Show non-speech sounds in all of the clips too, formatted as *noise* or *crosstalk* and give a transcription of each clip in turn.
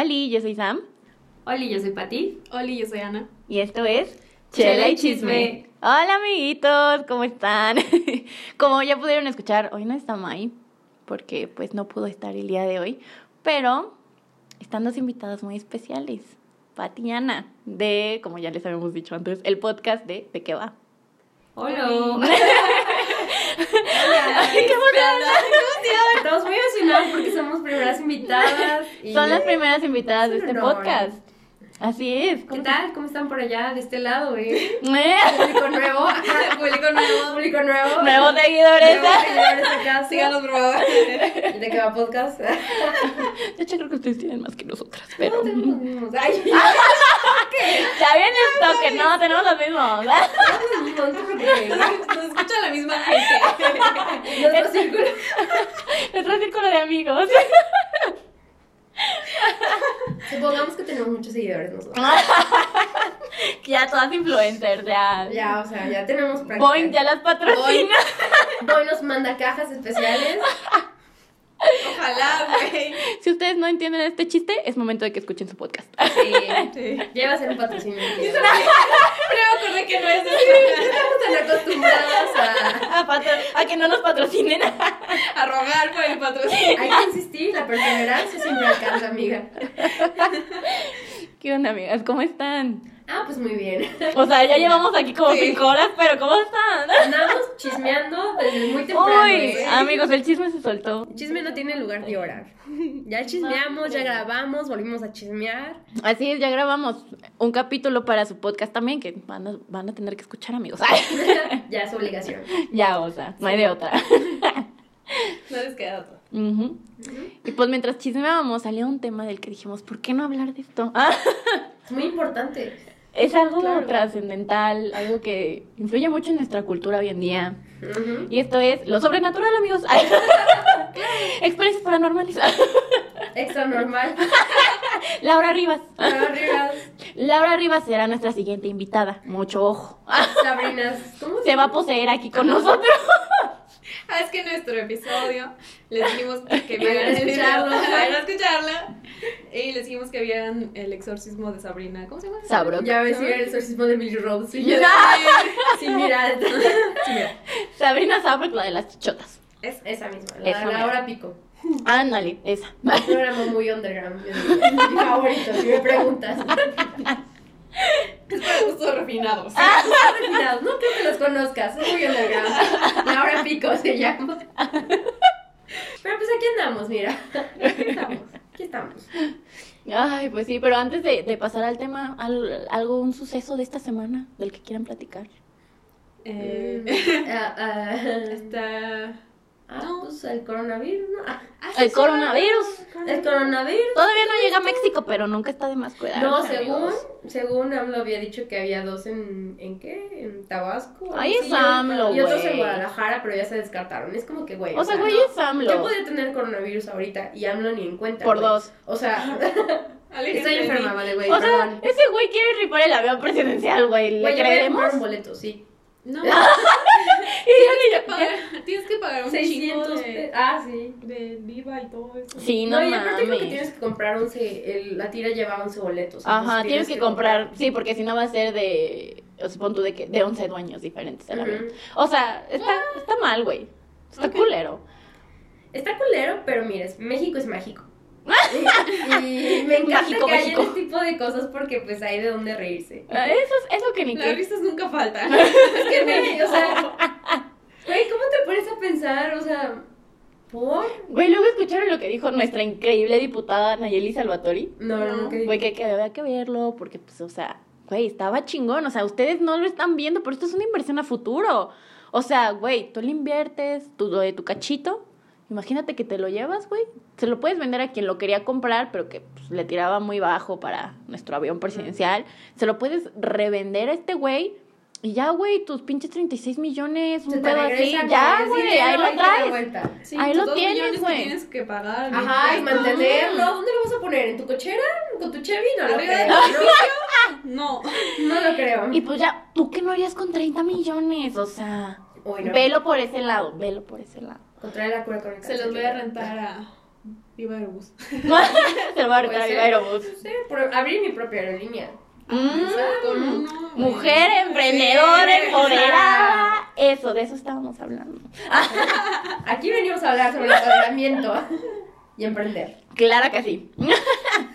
Hola, yo soy Sam. Hola, yo soy Pati. Hola, yo soy Ana. Y esto es Chela y Chisme. Hola, amiguitos, ¿cómo están? *laughs* Como ya pudieron escuchar, hoy no está Mai, porque pues no pudo estar el día de hoy, pero están dos invitadas muy especiales, Pati y Ana, de, como ya les habíamos dicho antes, el podcast de ¿De qué va? Hola. *laughs* Ay, qué Estamos muy emocionados porque somos primeras invitadas. y- Son las primeras invitadas de este podcast. Así es. ¿Qué tal? ¿Cómo están por allá de este lado, eh? *laughs* Público *laughs* nuevo. Público nuevo. Público nuevo. Nuevos seguidores. Nuevos seguidores acá. *laughs* Síganos, por favor. ¿Y de qué va podcast? De hecho, creo que ustedes tienen más que nosotras, pero... No tenemos los mismos. Ay, Ya viene el toque, no, tenemos los mismos. Nos escucha la misma gente. Nuestro círculo. Nuestro círculo de amigos. Supongamos que tenemos muchos seguidores nosotros. *laughs* Ya todas influencers, ya. Ya, o sea, ya tenemos práctica. Boing ya las patrocina. Boing nos manda cajas especiales. *laughs* Ojalá, güey. *laughs* Si ustedes no entienden este chiste, es momento de que escuchen su podcast. Sí. Sí. Ya iba a ser un patrocinio. me acordé que no es así. Estamos tan acostumbrados a... A, patro- a que no nos patrocinen. A rogar por el patrocinio. Hay que insistir, la perseverancia siempre alcanza, amiga. ¿Qué onda, amigas? ¿Cómo están? Ah, pues muy bien. O sea, ya *laughs* llevamos aquí como Sí. cinco horas, pero ¿cómo están? Andamos chismeando desde muy temprano. Uy, ¿eh? amigos, el chisme se soltó. El chisme no tiene lugar de hora. Ya chismeamos, ya grabamos, volvimos a chismear. Así es, ya grabamos un capítulo para su podcast también, que van a, van a tener que escuchar, amigos. *laughs* *laughs* ya es obligación. ya, o sea, no hay de otra. No les queda otro. Ujú. Y pues mientras chismeábamos salió un tema del que dijimos, ¿por qué no hablar de esto? Ah, Es muy importante. Es algo Claro. trascendental, algo que influye mucho en nuestra cultura hoy en día. Y esto es lo sobrenatural, amigos. *laughs* Experiencias paranormales. Extra normal. *laughs* Laura Rivas. Arriba. Laura Rivas será nuestra siguiente invitada. Mucho ojo. Sabrinas. ¿Cómo Se va a poseer aquí con nosotros. *laughs* Ah, es que en nuestro episodio les dijimos que *laughs* Vayan a vieran escucharlo. *laughs* Escucharla. Y les dijimos que vieran el exorcismo de Sabrina. ¿Cómo se llama? Sabro. Ya ves el exorcismo de Billy Rose. Sí, Ya. sí, mira. Sí, mira. Sabrina Sabrok, la de las chichotas. Es esa misma, la, Esa la hora pico. Ándale, esa. Un programa muy underground. yo. Mi favorito, si me preguntas. *laughs* Es para gustos refinados. Ah, refinados, no creo que los conozcas, muy underground. La hora pico se llama. Pero pues aquí andamos, mira. Aquí estamos, aquí estamos. Ay, pues sí, pero antes de, de pasar al tema, al- algo, un suceso de esta semana del que quieran platicar. Eh, *laughs* ah, está. Ah, No. pues el coronavirus, ¿no? Ah, El coronavirus. el coronavirus. Todavía no llega a México, pero nunca está de más cuidar. No, según, según AMLO había dicho que había dos en, ¿en qué? En Tabasco. Ahí es así, AMLO, Y otros en Guadalajara, pero ya se descartaron. Es como que, güey. O sea, güey, no. es Yo AMLO. podía tener coronavirus ahorita y AMLO ni en cuenta. Por dos. O sea, *laughs* estoy enferma, vale, güey. O sea, perdón. ese güey quiere rifar el avión presidencial, güey. ¿Le Güey, yo voy a creeremos? comprar un boleto, sí. No. *laughs* Y yo ni yo- Paga- Tienes que pagar un 600 chingo de, Ah, sí. de viva y todo eso. Sí, no, No, y aparte creo que tienes que comprar 11. El, la tira lleva 11 boletos. Ajá, entonces tienes que comprar, sí, porque si no va a ser de, o sea, pon tú de que, de 11 dueños diferentes Ujú. avión. O sea, está, está mal, güey. Está Ok. culero. Está culero, pero mires, México es mágico. Y, y me encanta Mágico, que haya México. este tipo de cosas porque pues hay de dónde reírse. Ah, Eso es, eso que ni Las que. risas nunca faltan. *laughs* Es que, güey, o sea, güey, ¿cómo te pones a pensar? O sea, ¿por? Güey, luego escucharon lo que dijo nuestra increíble diputada Nayeli Salvatori. No, no, no, ¿qué Güey, que, que había que verlo, porque, pues, o sea, güey, estaba chingón. O sea, ustedes no lo están viendo, pero esto es una inversión a futuro. O sea, güey, tú le inviertes tu, lo de tu cachito. Imagínate que te lo llevas, güey. Se lo puedes vender a quien lo quería comprar, pero que pues, le tiraba muy bajo para nuestro avión presidencial. Se lo puedes revender a este güey. Y ya, güey, tus pinches 36 millones, un pedo así. Ya, güey, ahí lo traes. Sí, Ahí lo tienes, que güey. tienes que pagar. Ajá, y mantenerlo. ¿Dónde lo vas a poner? ¿En tu cochera? ¿Con tu Chevy? No lo Arriba *laughs* creo. No, No. no lo creo. Y pues ya, ¿tú qué no harías con 30 millones? O sea, velo por ese lado, velo por ese lado. Contrae la cura con el Se los voy a rentar a Viva Aerobús. *laughs* Se lo voy a regalar a. Viva Aerobús. Sí, por abrir mi propia aerolínea. Mm, Mujer emprendedora, empoderada. Eso, de eso estábamos hablando. Aquí venimos a hablar sobre el empoderamiento y emprender. Claro que sí. *laughs*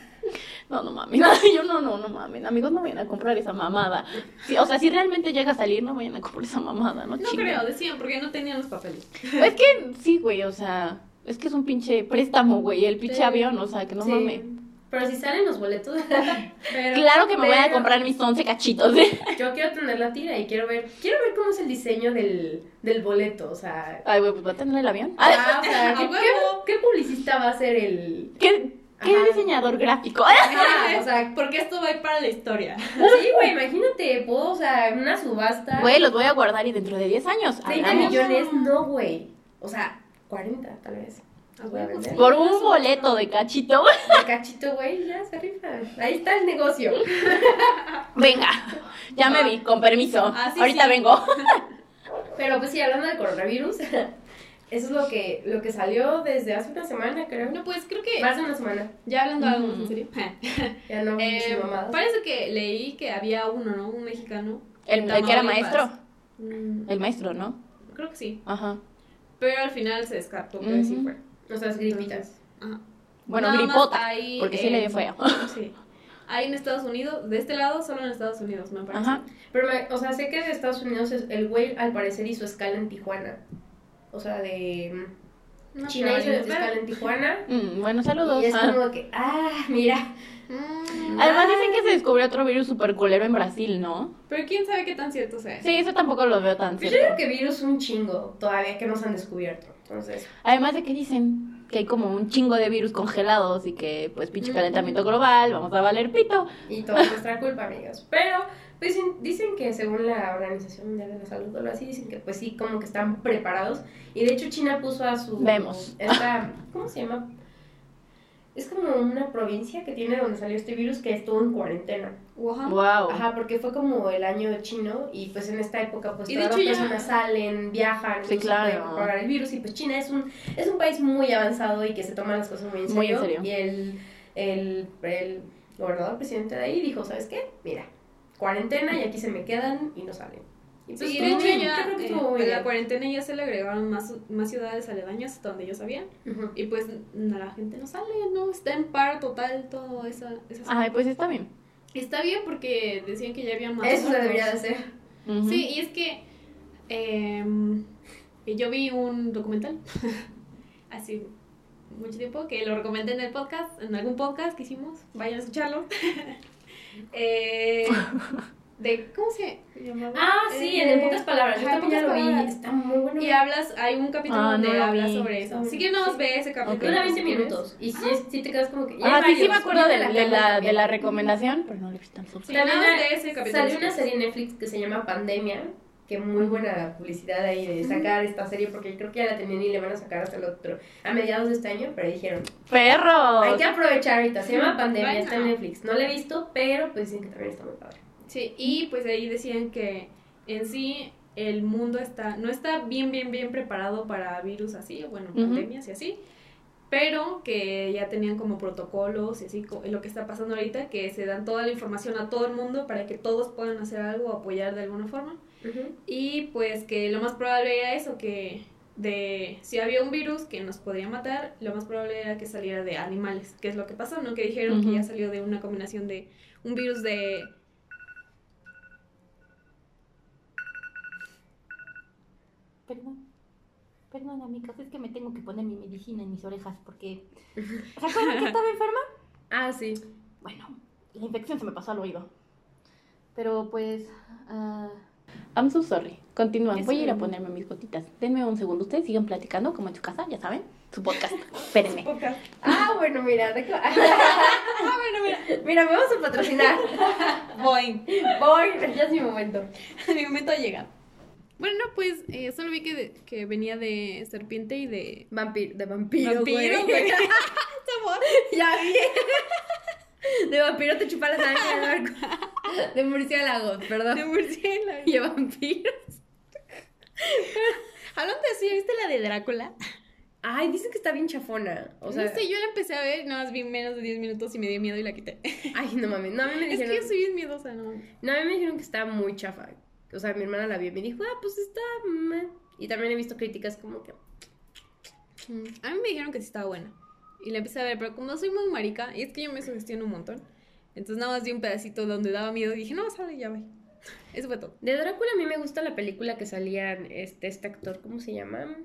No, no mames. *laughs* Yo no, no, no mames. Amigos, no vayan a comprar esa mamada. Sí, o sea, si realmente llega a salir, no vayan a comprar esa mamada, ¿no? No creo, decían, porque no tenían los papeles. Es que sí, güey, o sea, es que es un pinche préstamo, güey, el pinche Sí. avión, o sea, que no Sí. mames. Pero si salen los boletos, *laughs* Pero, Claro que me voy a pero- comprar mis 11 cachitos. ¿eh? *laughs* yo quiero tener la tira y quiero ver, quiero ver cómo es el diseño del, del boleto, o sea, Ay, güey, pues va a tener el avión. ah, o sea, ¿qué, qué- qué publicista va a ser el ¿Qué, qué Ajá. diseñador gráfico? Ajá, *laughs* o sea, Porque esto va a ir para la historia. *laughs* sí, güey, imagínate, puedo, o sea, una subasta, Güey, los voy a guardar y dentro de 10 años 30 hablamos. millones, no, güey, o sea, 40 tal vez. Los voy a vender. Por un boleto de cachito. De cachito, güey, ya se rifa. Ahí está el negocio. *laughs* Venga, ya me vi, con permiso. Ah, sí, Ahorita sí. vengo. Pero pues sí, hablando del coronavirus, eso es lo que, lo que salió desde hace una semana, creo. Bueno, pues creo que Más de una semana. ya hablando algo más en serio. *laughs* Ya no Eh, eh, mamadas. parece que leí que había uno, ¿no? Un mexicano. El, el que era maestro. Mm, El maestro, ¿no? creo que sí. Ajá. Pero al final se descartó que sí Ujú. fue. O sea, es gripitas. Ajá. Bueno, Nada más gripota. hay, Porque sí eh, le dio feo. *laughs* Sí. Hay en Estados Unidos, de este lado solo en Estados Unidos, me parece. Ajá. Pero, me- o sea, sé que de Estados Unidos es- el güey al parecer hizo escala en Tijuana. O sea, de No, China hizo en Tijuana. Mm, bueno, saludos. Y es Ah. como que, ah, mira. Mm, Además dicen que se descubrió otro virus super culero en Brasil, ¿no? Pero quién sabe qué tan cierto sea. Sí, eso tampoco lo veo tan Pues yo cierto. creo que virus un chingo todavía que no se han descubierto. Entonces, Además de que dicen que hay como un chingo de virus congelados y que pues pinche calentamiento global, vamos a valer pito. y todo es nuestra culpa, amigos. Pero, pues dicen, dicen que según la Organización Mundial de la Salud o algo así, dicen que pues sí, como que están preparados. Y de hecho China puso a su... Vemos. Esta, ¿Cómo se llama? Es como una provincia que tiene donde salió este virus que estuvo en cuarentena. Wow. Ajá, porque fue como el año chino y pues en esta época pues Y de todas las ya- personas salen, viajan, Sí, claro. puede propagar el virus y pues China es un, es un país muy avanzado y que se toman las cosas muy en serio. Muy en serio. Y el, el, el gobernador presidente de ahí dijo, ¿sabes qué? Mira, cuarentena y aquí se me quedan y no salen. Y Sí, estuvo de hecho bien, ya yo creo que eh, estuvo muy de la cuarentena ya se le agregaron más, más ciudades aledañas hasta donde yo sabía. Y pues la gente no sale, no está en paro total todo esa, esa Ay, pues está bien. Está bien porque decían que ya había más. Eso se debería de hacer. Sí, y es que em, yo vi un documental *laughs* hace mucho tiempo que lo recomendé en el podcast, en algún podcast que hicimos, vayan a escucharlo. *laughs* Eh, de, ¿Cómo se llamaba? Ah, sí, en, Eh, en pocas palabras. Yo ya lo vi. Está muy bueno. Y hablas, hay un capítulo Ah, donde no lo habla vi. sobre eso. Sí. Así que no ve ese capítulo. Dura si 20 quieres. minutos. Y si, es- si te quedas como que. Ah, sí, sí me acuerdo de, la, de la recomendación, pero no le vi tan. Sí, También de ese capítulo. Salió una serie en Netflix que se llama Pandemia, que muy buena publicidad ahí de sacar esta serie, porque creo que ya la tenían y le van a sacar hasta el otro, a mediados de este año, pero dijeron, ¡Perro! hay que aprovechar ahorita, se llama Pandemia, está en. Netflix, no la he visto, pero pues dicen que también está muy padre. Sí, y pues ahí decían que en sí el mundo está no está bien, bien, bien preparado para virus así, bueno, Ujú. pandemias y así, pero que ya tenían como protocolos y así, lo que está pasando ahorita, que se dan toda la información a todo el mundo para que todos puedan hacer algo o apoyar de alguna forma. Y pues que lo más probable era eso, que de si había un virus que nos podría matar, lo más probable era que saliera de animales, que es lo que pasó, ¿no? Que dijeron que ya salió de una combinación de un virus de... Perdón. Perdón, amigas, es que me tengo que poner mi medicina en mis orejas porque... *laughs* ¿Se acuerdan que estaba enferma? *laughs* Ah, sí. Bueno, la infección se me pasó al oído. Pero pues... ah, I'm so sorry. Continúan. Voy a ir a ponerme mis gotitas. Denme un segundo. Ustedes sigan platicando como en su casa, ya saben. Su podcast. *laughs* Espérenme. Ah, bueno, mira, de qué- Ah, bueno, mira, mira, me vamos a patrocinar. voy. Voy, ya es mi momento. Mi momento llega. Bueno, pues eh, solo vi que, de- que venía de serpiente y de... Vampiro, de vampiro, Vampiro, güey. *laughs* *laughs* Ya vi. *laughs* De vampiro te chupa la sangre. De, murciélago, perdón. De murciélago. Y de vampiros. Hablando de así, ¿viste la de Drácula? Ay, dicen que está bien chafona. O sea, no sé, yo la empecé a ver nada más vi menos de 10 minutos y me dio miedo y la quité. ay, no mames. No, a mí me es dijeron. que yo soy bien miedosa, ¿no? No, a mí me dijeron que estaba muy chafa. O sea, mi hermana la vio y me dijo, ah, pues está. meh". Y también he visto críticas como que. Mm, A mí me dijeron que sí estaba buena. Y la empecé a ver, pero como soy muy marica, y es que yo me sugestiono un montón. Entonces nada más vi un pedacito donde daba miedo y dije, no, sale, ya voy. *laughs* Eso fue todo. De Drácula a mí me gusta la película que salía este, este actor, ¿cómo se llama?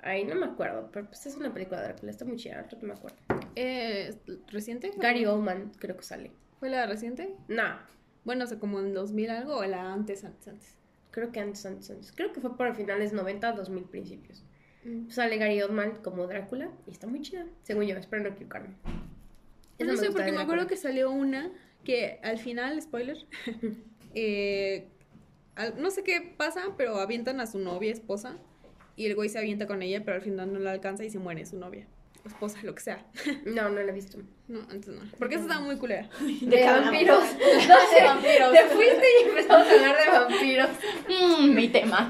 Ay, no me acuerdo, pero pues es una película de Drácula, está muy chida, no me acuerdo. Eh, ¿Reciente? Gary Oldman creo que sale. ¿Fue la reciente? No, Bueno, o sea, como en 2000 algo o la antes, antes, antes. creo que antes, antes, antes. Creo que fue por finales 90, 2000 principios. Mm. Sale Gary Oldman como Drácula y está muy chida, según yo, espero no equivocarme. Esa No sé, porque me acuerdo que salió una que al final, spoiler, *laughs* eh, al- no sé qué pasa, pero avientan a su novia, esposa, y el güey se avienta con ella, pero al final no la alcanza y se muere su novia, esposa, lo que sea. *laughs* No, no la he visto. No, antes no. Porque esa estaba muy culera. *laughs* De, vampiros. *laughs* De No sé, vampiros. Te fuiste y empezamos a hablar de vampiros. Mm, mi tema.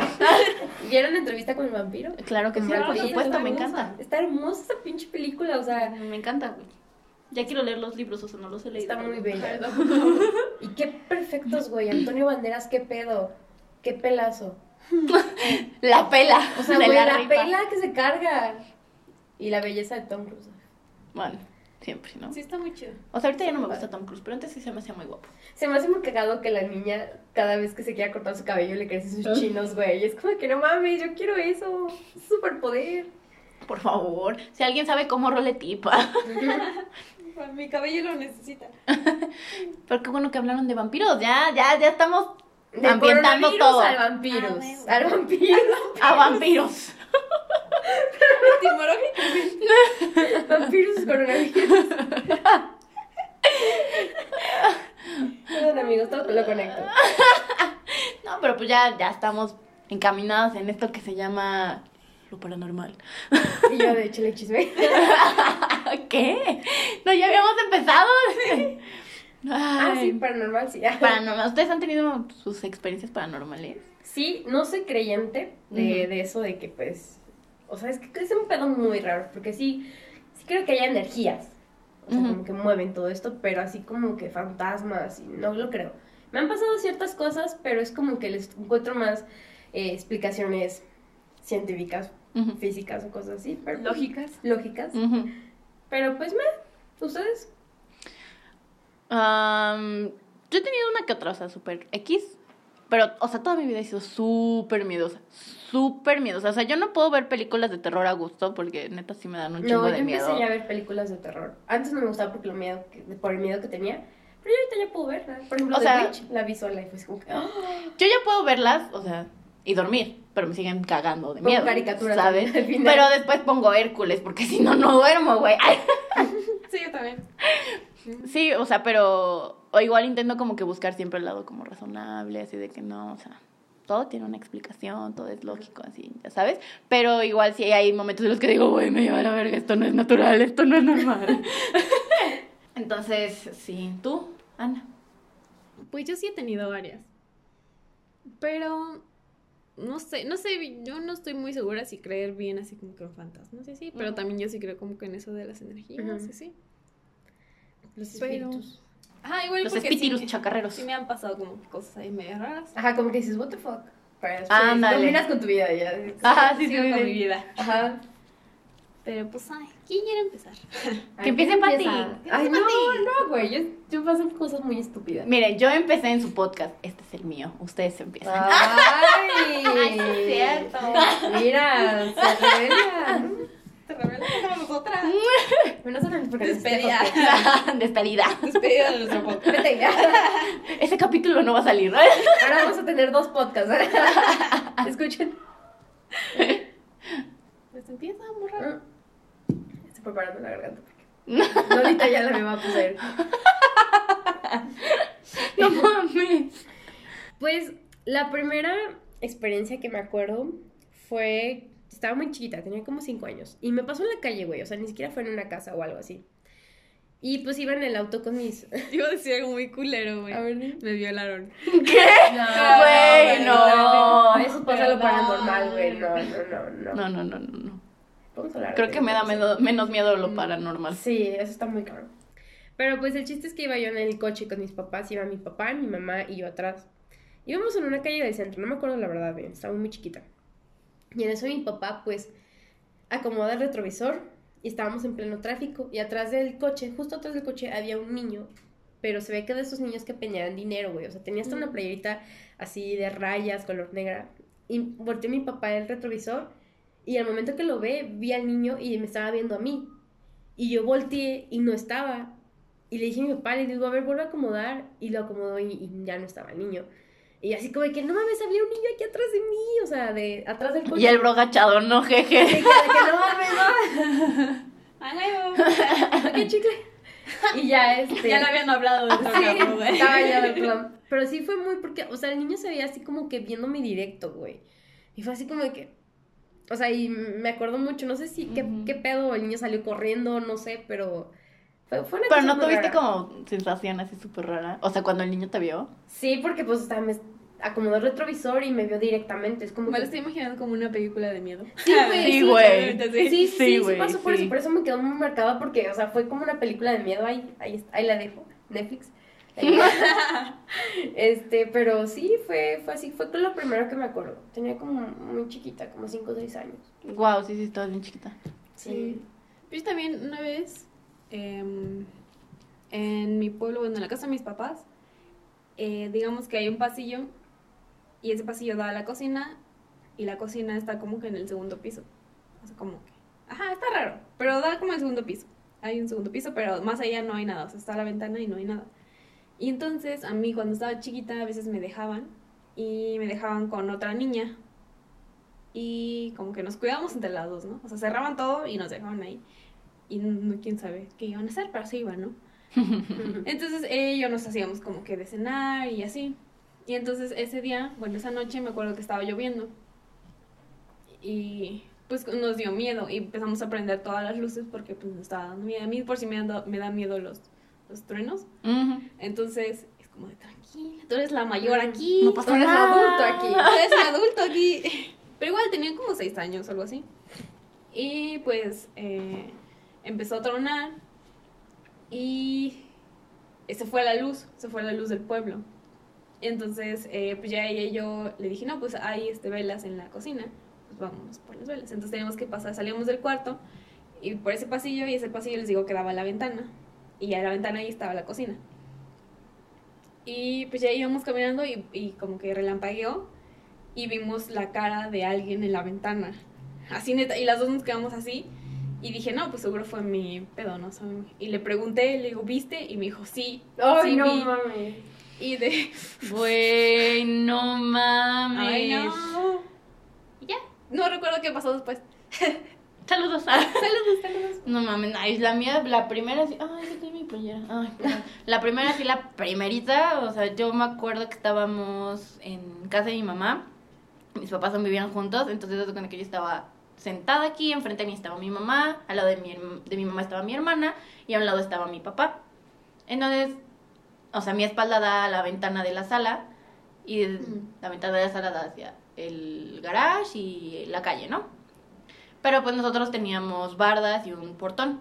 ¿Vieron la entrevista con el vampiro? Claro que sí, Brad por supuesto, me encanta. Está hermosa esa pinche película, o sea, Me encanta, güey. Ya quiero leer los libros, o sea, no los he leído. está muy bella. Y qué perfectos, güey. Antonio Banderas, qué pedo. Qué pelazo. La pela. O sea, güey, la, rifa. pela que se carga. Y la belleza de Tom Cruise. Bueno, siempre, ¿no? Sí, está muy chido. O sea, ahorita ya no me gusta Tom Cruise, pero antes sí se me hacía muy guapo. Se me hace muy cagado que la niña, cada vez que se quiera cortar su cabello, le crece sus chinos, güey. Y es como que no mames, yo quiero eso. Es superpoder. Por favor, si alguien sabe cómo role tipa. *laughs* Mi cabello lo necesita. *laughs* Pero qué bueno que hablaron de vampiros. Ya, ya, ya estamos De ambientando todo. al vampiros. Ah, al vampiros. A vampiros. *laughs* Vampiros coronavirus. Perdón, amigos, todo lo conecto. No, pero pues ya, ya estamos encaminadas en esto que se llama lo paranormal. Y yo, de hecho, le chisme. *laughs* ¿Qué? No, ya habíamos empezado. Ah, Ay, sí, paranormal, sí. Paranormal. ¿Ustedes han tenido sus experiencias paranormales? Sí, no soy creyente de, de eso, de que pues. O sea, es que es un pedo muy raro, porque sí, sí creo que hay energías. O sea, como que mueven todo esto, pero así como que fantasmas, y no lo creo. Me han pasado ciertas cosas, pero es como que les encuentro más eh, explicaciones científicas, físicas o cosas así. Pero, pues, Lógicas. Lógicas. Pero pues, me. ¿Ustedes? Am, yo he tenido una que otra, o sea, súper X. Pero, o sea, toda mi vida he sido súper miedosa. Súper miedosa. O sea, yo no puedo ver películas de terror a gusto porque neta sí me dan un chingo No, yo de empecé miedo. ya a ver películas de terror. Antes no me gustaba porque lo miedo que- por el miedo que tenía. Pero yo ahorita ya puedo verla. Por ejemplo, O The sea- Witch la vi sola y fue como que. ¡ah! Yo ya puedo verlas, o sea, y dormir, pero me siguen cagando de miedo. caricaturas ¿sabes? Pero después pongo Hércules porque si no, no duermo, güey. *laughs* Sí, yo también. Sí, o sea, pero. O igual intento como que buscar siempre el lado como razonable, así de que no, o sea. Todo tiene una explicación, todo es lógico, así, ya sabes. Pero igual sí hay momentos en los que digo, güey, me lleva a la verga, esto no es natural, esto no es normal. *laughs* Entonces, sí. ¿Tú, Ana? Pues yo sí he tenido varias. Pero no sé, no sé, yo no estoy muy segura si creer bien así como que en fantasmas, sí, sí, pero también yo sí creo como que en eso de las energías, Ujú. sí, sí. Los Pero- espíritus. Ajá, igual Los espíritus sí, chacarreros. sí me han pasado como cosas ahí medio raras. Ajá, como que dices, what the fuck. Pero después Ándale. combinas con tu vida ya. Ajá, sí, sí, con mi vida. Ajá. Pero pues, ay, ¿quién quiere empezar? *laughs* Que empiece Pati. Ay, no, no, güey. Yo, yo paso cosas muy estúpidas. Miren, yo empecé en su podcast. Este es el mío. Ustedes empiezan. Ay, *laughs* Ay, es cierto. Mira, se revela. Te revelas como nosotras. *laughs* Porque Despedida. *laughs* Despedida. Despedida de nuestro *laughs* podcast. Vete ya. Ese capítulo no va a salir. ¿no? Ahora vamos a tener dos podcasts. Escuchen. Pues empieza, morra. Estoy preparando la garganta. porque Lolita ya la me va a poner. No mames. Pues la primera experiencia que me acuerdo fue. Estaba muy chiquita, tenía como 5 años. Y me pasó en la calle, güey. O sea, ni siquiera fue en una casa o algo así. Y pues iba en el auto con mis. Iba a decir algo muy culero, güey. A ver. Me violaron. Güey, no. Eso pasa lo paranormal, güey. No, no, no, no. No, no, no, no, no. Vamos a hablar Creo que me da menos, miedo lo Mm. paranormal. Sí, eso está muy claro. Pero pues el chiste es que iba yo en el coche con mis papás, iba mi papá, mi mamá y yo atrás. Íbamos en una calle del centro, no me acuerdo la verdad bien, estaba muy chiquita. Y en eso mi papá pues acomoda el retrovisor y estábamos en pleno tráfico y atrás del coche, justo atrás del coche había un niño, pero se ve que de esos niños que peñaban dinero, güey, o sea, tenía hasta una playerita así de rayas, color negra. Y volteó mi papá el retrovisor y al momento que lo ve, vi al niño y me estaba viendo a mí. Y yo volteé y no estaba. Y le dije a mi papá, le digo, a ver, vuelve a acomodar. Y lo acomodó y, y ya no estaba el niño. Y así como de que, no mames, había un niño aquí atrás de mí, o sea, de atrás del coche. Y el bro agachado, no, De que, jeje. de que no mames, no, *laughs* qué chicle. Y ya, este... Ya no habían hablado de otro Sí, güey. estaba ya plan. Pero sí fue muy porque, o sea, el niño se veía así como que viéndome directo, güey. Y fue así como de que. O sea, y me acuerdo mucho, no sé si qué, qué pedo, el niño salió corriendo, no sé, pero. Fue, fue una Pero cosa no tuviste rara. como sensación así súper rara. O sea, cuando el niño te vio. Sí, porque pues, o sea, me acomodó el retrovisor y me vio directamente. Es como. Me lo que- estoy imaginando como una película de miedo. Sí, güey, *laughs* Sí, sí, güey. Sí, sí, sí, Sí, sí, pasó por sí. eso, por eso me quedó muy marcada porque, o sea, fue como una película de miedo, ahí, ahí, está- ahí la dejo, Netflix. *laughs* este, pero sí, fue, fue así, fue lo primero que me acuerdo. Tenía como muy chiquita, como 5 o 6 años. Wow, sí, sí, estabas bien chiquita. Sí. Yo también una vez em, en mi pueblo, bueno, en la casa de mis papás, eh, digamos que hay un pasillo y ese pasillo da a la cocina y la cocina está como que en el segundo piso. O sea, como que... Ajá, está raro, pero da como el segundo piso. Hay un segundo piso, pero más allá no hay nada. O sea, está la ventana y no hay nada. Y entonces a mí cuando estaba chiquita a veces me dejaban y me dejaban con otra niña y como que nos cuidábamos entre las dos, ¿no? O sea, cerraban todo y nos dejaban ahí. Y no, quién sabe qué iban a hacer, pero así iban, ¿no? *laughs* Entonces yo nos hacíamos como que de cenar y así. Y entonces ese día, bueno, esa noche me acuerdo que estaba lloviendo. Y pues nos dio miedo y empezamos a prender todas las luces porque pues nos estaba dando miedo. A mí por si me, dan- me da miedo los, los truenos. Ujú. Entonces es como de tranquila, tú eres la mayor aquí. No pasa Tú eres nada. adulto aquí. Tú eres el adulto aquí. *laughs* Pero igual tenía como seis años o algo así. Y pues eh, empezó a tronar y se fue la luz, se fue la luz del pueblo. Entonces, eh, pues ya ella y yo le dije, no, pues hay este, velas en la cocina, pues vamos por las velas. Entonces teníamos que pasar, salíamos del cuarto y por ese pasillo, y ese pasillo les digo que daba a la ventana. Y ya la ventana ahí estaba la cocina. Y pues ya íbamos caminando y, y como que relampagueó y vimos la cara de alguien en la ventana. Así neta, y las dos nos quedamos así. Y dije, no, pues seguro fue mi pedo, ¿no? Y le pregunté, le digo, ¿viste? Y me dijo, sí. Ay, sí no vi". mames. Y de, *laughs* Güey, no mames. ay, no. Y ya, no recuerdo qué pasó después. *laughs* Saludos. *laughs* Saludos, saludos. No mames, ay, la mía, la primera sí. Ay, esa es mi playera. Ay, perdón. La primera sí, la primerita. O sea, yo me acuerdo que estábamos en casa de mi mamá. Mis papás aún vivían juntos. Entonces, desde cuando que yo estaba sentada aquí, enfrente de mí estaba mi mamá. Al lado de mi, de mi mamá estaba mi hermana. Y a un lado estaba mi papá. Entonces, o sea, mi espalda da a la ventana de la sala. Y Mm. la ventana de la sala da hacia el garage y la calle, ¿no? Pero pues nosotros teníamos bardas y un portón.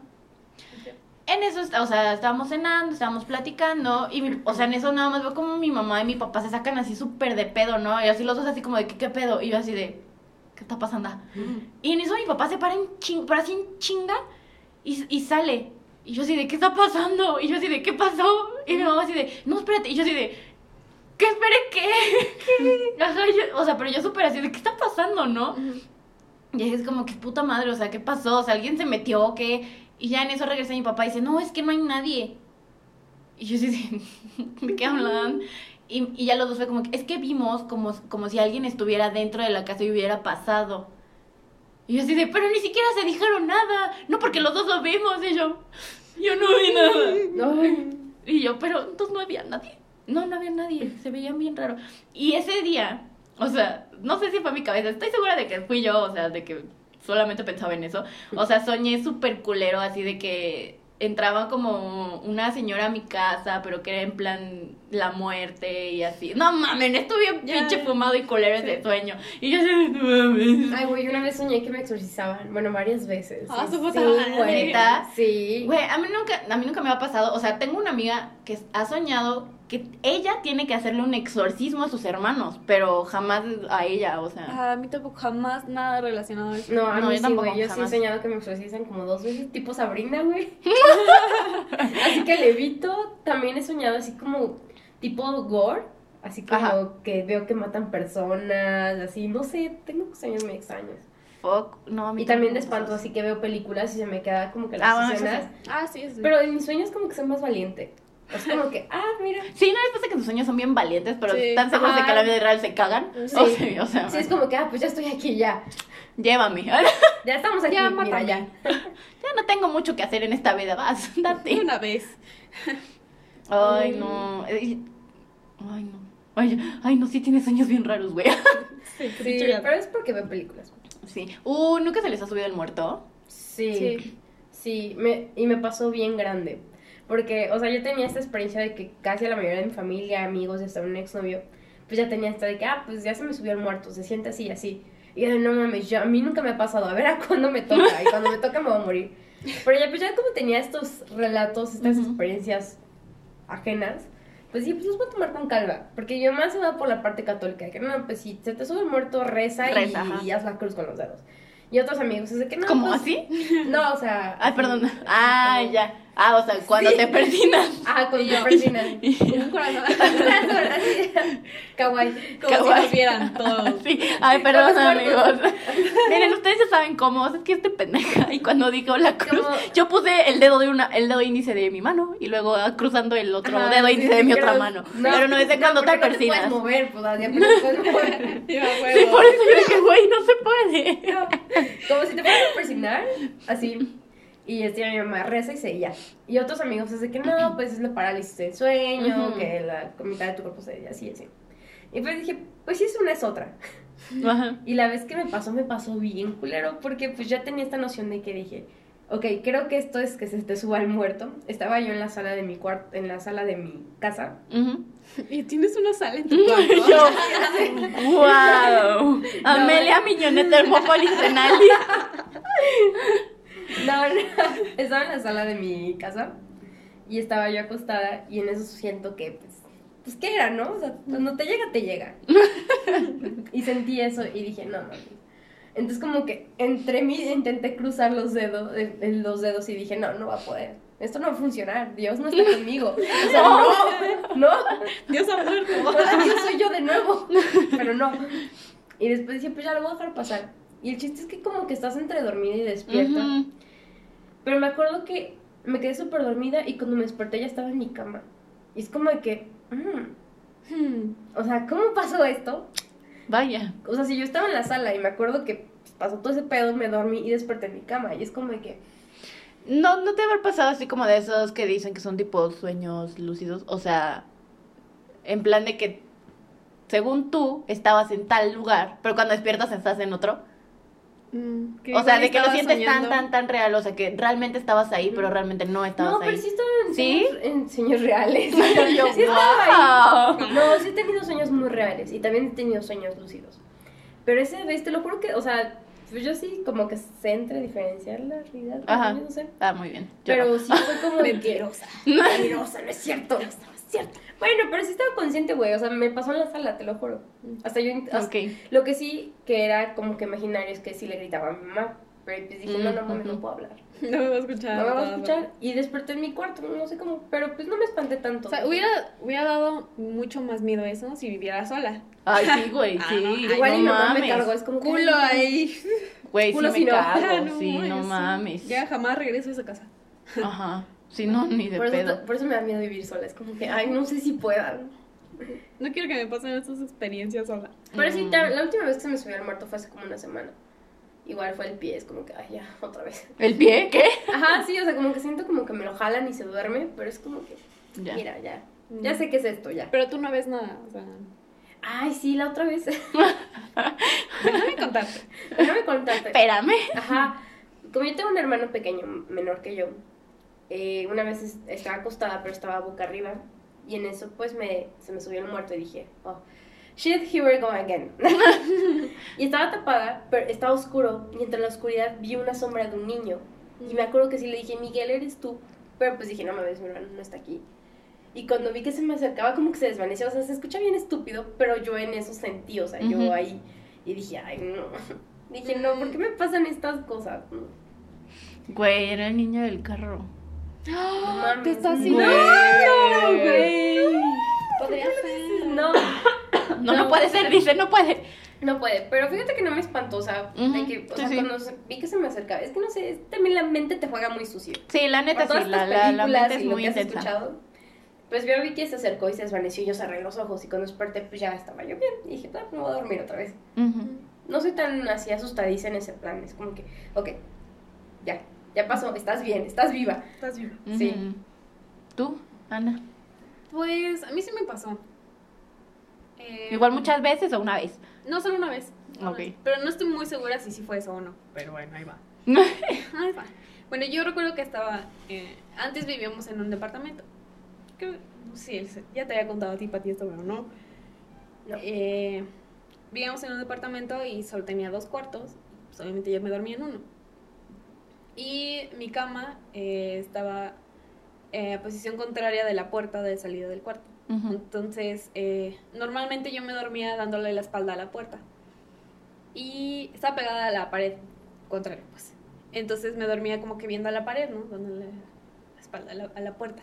En eso, o sea, estábamos cenando, estábamos platicando, y, mi- o sea, en eso nada más veo como mi mamá y mi papá se sacan así súper de pedo, ¿no? Y así los dos así como de, ¿qué, qué pedo? Y yo así de, ¿qué está pasando? Y en eso mi papá se para en ching, para así en chinga y, y sale. Y yo así de, ¿qué está pasando? Y yo así de, ¿qué pasó? Y mi mamá así de, no, espérate. Y yo así de, ¿qué espere qué? *laughs* Ajá, yo- o sea, pero yo súper así de, ¿qué está pasando, no? Y es como que puta madre, o sea, ¿qué pasó? O sea, alguien se metió, o ¿qué? Y ya en eso regresa mi papá y dice, no, es que no hay nadie. Y yo sí, *laughs* ¿de qué hablan? Y, y ya los dos fue como que, es que vimos como, como si alguien estuviera dentro de la casa y hubiera pasado. Y yo así de, pero ni siquiera se dijeron nada. No, porque los dos lo vimos. Y yo, yo no vi nada. Ay. Y yo, pero entonces no había nadie. No, no había nadie. Se veían bien raro. Y ese día, o sea, no sé si fue mi cabeza. Estoy segura de que fui yo, o sea, de que solamente pensaba en eso. O sea, soñé súper culero, así de que entraba como una señora a mi casa, pero que era en plan la muerte y así. No mames, Ya. pinche fumado y colero ese sueño. Y yo así, no mames. Ay, güey, una vez soñé que me exorcizaban. Bueno, varias veces. Ah, su puta sí. Sí. Güey, a mí nunca, a mí nunca me ha pasado, o sea, tengo una amiga que ha soñado que ella tiene que hacerle un exorcismo a sus hermanos, pero jamás a ella, o sea. A mí tampoco jamás nada relacionado a eso. No, a No, mí yo sí, tampoco, güey. Yo sí he jamás. soñado que me exorcizan como dos veces, tipo Sabrina, güey. *laughs* así que Levito también he soñado así como tipo gore. Así como Ajá. que veo que matan personas, así, no sé, tengo sueños muy extraños. Fuck, no, a mí Y también de espanto, así que veo películas y se me queda como que las Ah, bueno, escenas. sí. Ah, sí, sí. Pero en mis sueños como que soy más valiente. Es como que, ah, mira. Sí, no les pasa que sus sueños son bien valientes, pero Sí. están seguros de que a la vida real se cagan. Sí. O sea, o sea, Sí, es como que, ah, pues ya estoy aquí, ya. llévame. Ya estamos aquí, Ya, mira, ya. *laughs* ya no tengo mucho que hacer en esta vida, vas, *laughs* date. Una vez. Ay, no. Ay, Ay, no. Ay, ay, no, sí tienes sueños bien raros, güey. *laughs* Sí, Sí, pero es porque veo películas. Sí. Uh, ¿nunca se les ha subido el muerto? Sí. Sí, Sí. me, y me pasó bien grande. Porque, o sea, yo tenía esta experiencia de que casi la mayoría de mi familia, amigos, y hasta un exnovio, pues ya tenía esta de que, ah, pues ya se me subió el muerto, se siente así, así. Y yo, no mames, yo, a mí nunca me ha pasado, a ver a cuándo me toca, y cuando me toca me voy a morir. Pero ya, pues ya como tenía estos relatos, estas Ujú. experiencias ajenas, pues sí, pues los voy a tomar con calma. Porque yo más se va por la parte católica, que no, pues si se te sube el muerto, reza, Reza, y, y haz la cruz con los dedos. Y otros amigos, es de que no. ¿Cómo pues, así? *laughs* No, o sea. Ay, perdón. *laughs* Ah, ya. Ah, o sea, cuando Sí. te persinas. *laughs* Ah, con Y tu yo. persina. Con *laughs* un corazón. *laughs* Así, Kawaii. Como si nos vieran todos. Sí. Ay, perdón, amigos. Miren, ustedes ya saben cómo. Es que este pendeja. Y cuando dijo la cruz, Como- yo puse el dedo de una, el dedo índice de mi mano y luego ah, cruzando el otro Ajá, dedo sí, índice de mi pero- otra mano. pero no es de cuando te persinas. No te puedes mover, pues, así puedes mover. Sí, por eso yo dije, güey, no se puede. No, Como si te fueras a persignar, así. Y este mi mamá reza y se ya. Y otros amigos es de que no, *clears throat* pues es la parálisis del sueño, Ujú. que la mitad de tu cuerpo se así, así. Y pues dije, pues sí, es una es otra. *laughs* Ajá. Y la vez que me pasó, me pasó bien culero, porque pues ya tenía esta noción de que dije, ok, creo que esto es que se te suba el muerto. Estaba yo en la sala de mi cuarto, en la sala de mi casa. Ujú. *laughs* Y tienes una sala en tu *laughs* cuarto. Yo, wow. Amelia Millones Termópolis Denali. *laughs* No, no, estaba en la sala de mi casa y estaba yo acostada y en eso siento que, pues, pues ¿qué era, no? O sea, cuando te llega, te llega. *laughs* Y sentí eso y dije, no, mames. Entonces como que entre mí intenté cruzar los dedos, eh, los dedos y dije, no, no va a poder. Esto no va a funcionar. Dios no está *laughs* conmigo. O sea, no, no. Dios ha muerto. Dios soy yo de nuevo. Pero no. Y después dije, pues ya lo voy a dejar pasar. Y el chiste es que como que estás entre dormida y despierta. Pero me acuerdo que me quedé súper dormida y cuando me desperté ya estaba en mi cama. Y es como de que, mm, Hmm. o sea, ¿cómo pasó esto? Vaya. O sea, si yo estaba en la sala y me acuerdo que pasó todo ese pedo, me dormí y desperté en mi cama. Y es como de que, No, no te haber pasado así como de esos que dicen que son tipo sueños lúcidos. O sea, en plan de que según tú estabas en tal lugar, pero cuando despiertas estás en otro. Mm, O sea, de que lo sientes soñando. tan, tan, tan real. O sea, que realmente estabas ahí, pero realmente no estabas no, ahí. pero sí estaba en ¿Sí? sueños, en sueños reales. Yo, *laughs* Sí estaba ahí. wow. No, sí he tenido sueños muy reales y también he tenido sueños lúcidos. Pero ese vez, te lo juro que, o sea, pues yo sí como que sé entre diferenciar la realidad. Ajá. no sé. Ah, muy bien. Yo Pero sí fue como. Mentirosa. *laughs* Mentirosa, no es cierto. Cierto. Bueno, pero sí estaba consciente, güey. O sea, me pasó en la sala, te lo juro. Hasta yo... hasta- Ok. Lo que sí que era como que imaginario es que sí le gritaba a mi mamá. Pero pues dije, no, no mames, Mm, no puedo hablar. *laughs* No me va a escuchar. No me va a nada. escuchar. Y desperté en mi cuarto, no sé cómo. Pero pues no me espanté tanto. O sea, hubiera, hubiera dado mucho más miedo eso si viviera sola. Ay, sí, *laughs* güey, Ah, sí. no, Igual no mi mamá me mames. cargó, es como que- Culo ahí. *laughs* Güey, sí Culo me si no. cago. Ah, no, sí, no sí. mames. Ya jamás regreso a esa casa. Ajá. Sí, no, ni de Por eso, pedo. por eso me da miedo vivir sola. Es como que, ay, no sé si pueda. *laughs* No quiero que me pasen estas experiencias sola. Pero sí, Mm. ta- la última vez que se me subió al muerto fue hace como una semana. Igual fue el pie, es como que, ay, ya, otra vez. ¿El pie? ¿Qué? Ajá, sí, o sea, como que siento como que me lo jalan y se duerme, pero es como que, Ya. mira, ya. Mm. Ya sé qué es esto, ya. Pero tú no ves nada, o sea. Ay, sí, la otra vez. *laughs* Déjame contarte. no me contaste. Espérame. Ajá. Como yo tengo un hermano pequeño, menor que yo, eh, una vez es- estaba acostada, pero estaba boca arriba. Y en eso, pues, me, se me subió el muerto y dije, oh, shit, here we go again. *laughs* y estaba tapada, pero estaba oscuro. Y entre la oscuridad vi una sombra de un niño. Y me acuerdo que sí le dije, Miguel, eres tú. Pero pues dije, no mames, mi hermano no está aquí. Y cuando vi que se me acercaba, como que se desvaneció. O sea, se escucha bien estúpido, pero yo en eso sentí, o sea, Ujú. yo ahí. Y dije, ay, no. *laughs* Dije, no, ¿por qué me pasan estas cosas? Güey, era el niño del carro. No mames, Te estás no. güey. Podría ser. No, No, no, No. puede ser, dice, no puede. no puede. Pero fíjate que no me espantó, o sea, de que, o sí, sea, sí. cuando vi que se me acercaba, es que no sé, es- también la mente te juega muy sucio. Sí, la neta sí, la, la, mente es muy que has intensa. escuchado. Pues yo vi que se acercó y se desvaneció y yo cerré los ojos y cuando desperté pues ya estaba yo bien. Y dije, ah, me voy a dormir otra vez. No soy tan así asustadiza en ese plan, es como que, ok, ya, ya pasó, estás bien, estás viva. Estás viva. Sí. ¿Tú, Ana? Pues a mí sí me pasó. Eh, ¿Igual muchas veces o una vez? No, solo una vez. Ok. Pero no estoy muy segura si sí fue eso o no. Pero bueno, ahí va. *laughs* Ahí va. Bueno, yo recuerdo que estaba. eh, antes vivíamos en un departamento. Que, sé, ya te había contado a ti, Pati, esto, pero no. No. Eh, vivíamos en un departamento y solo tenía dos cuartos. Pues obviamente yo me dormía en uno. Y mi cama eh, estaba eh, a posición contraria de la puerta de salida del cuarto. Entonces, eh, normalmente yo me dormía dándole la espalda a la puerta. Y estaba pegada a la pared contraria, pues. Entonces me dormía como que viendo a la pared, ¿no? Dándole la espalda a la, a la puerta.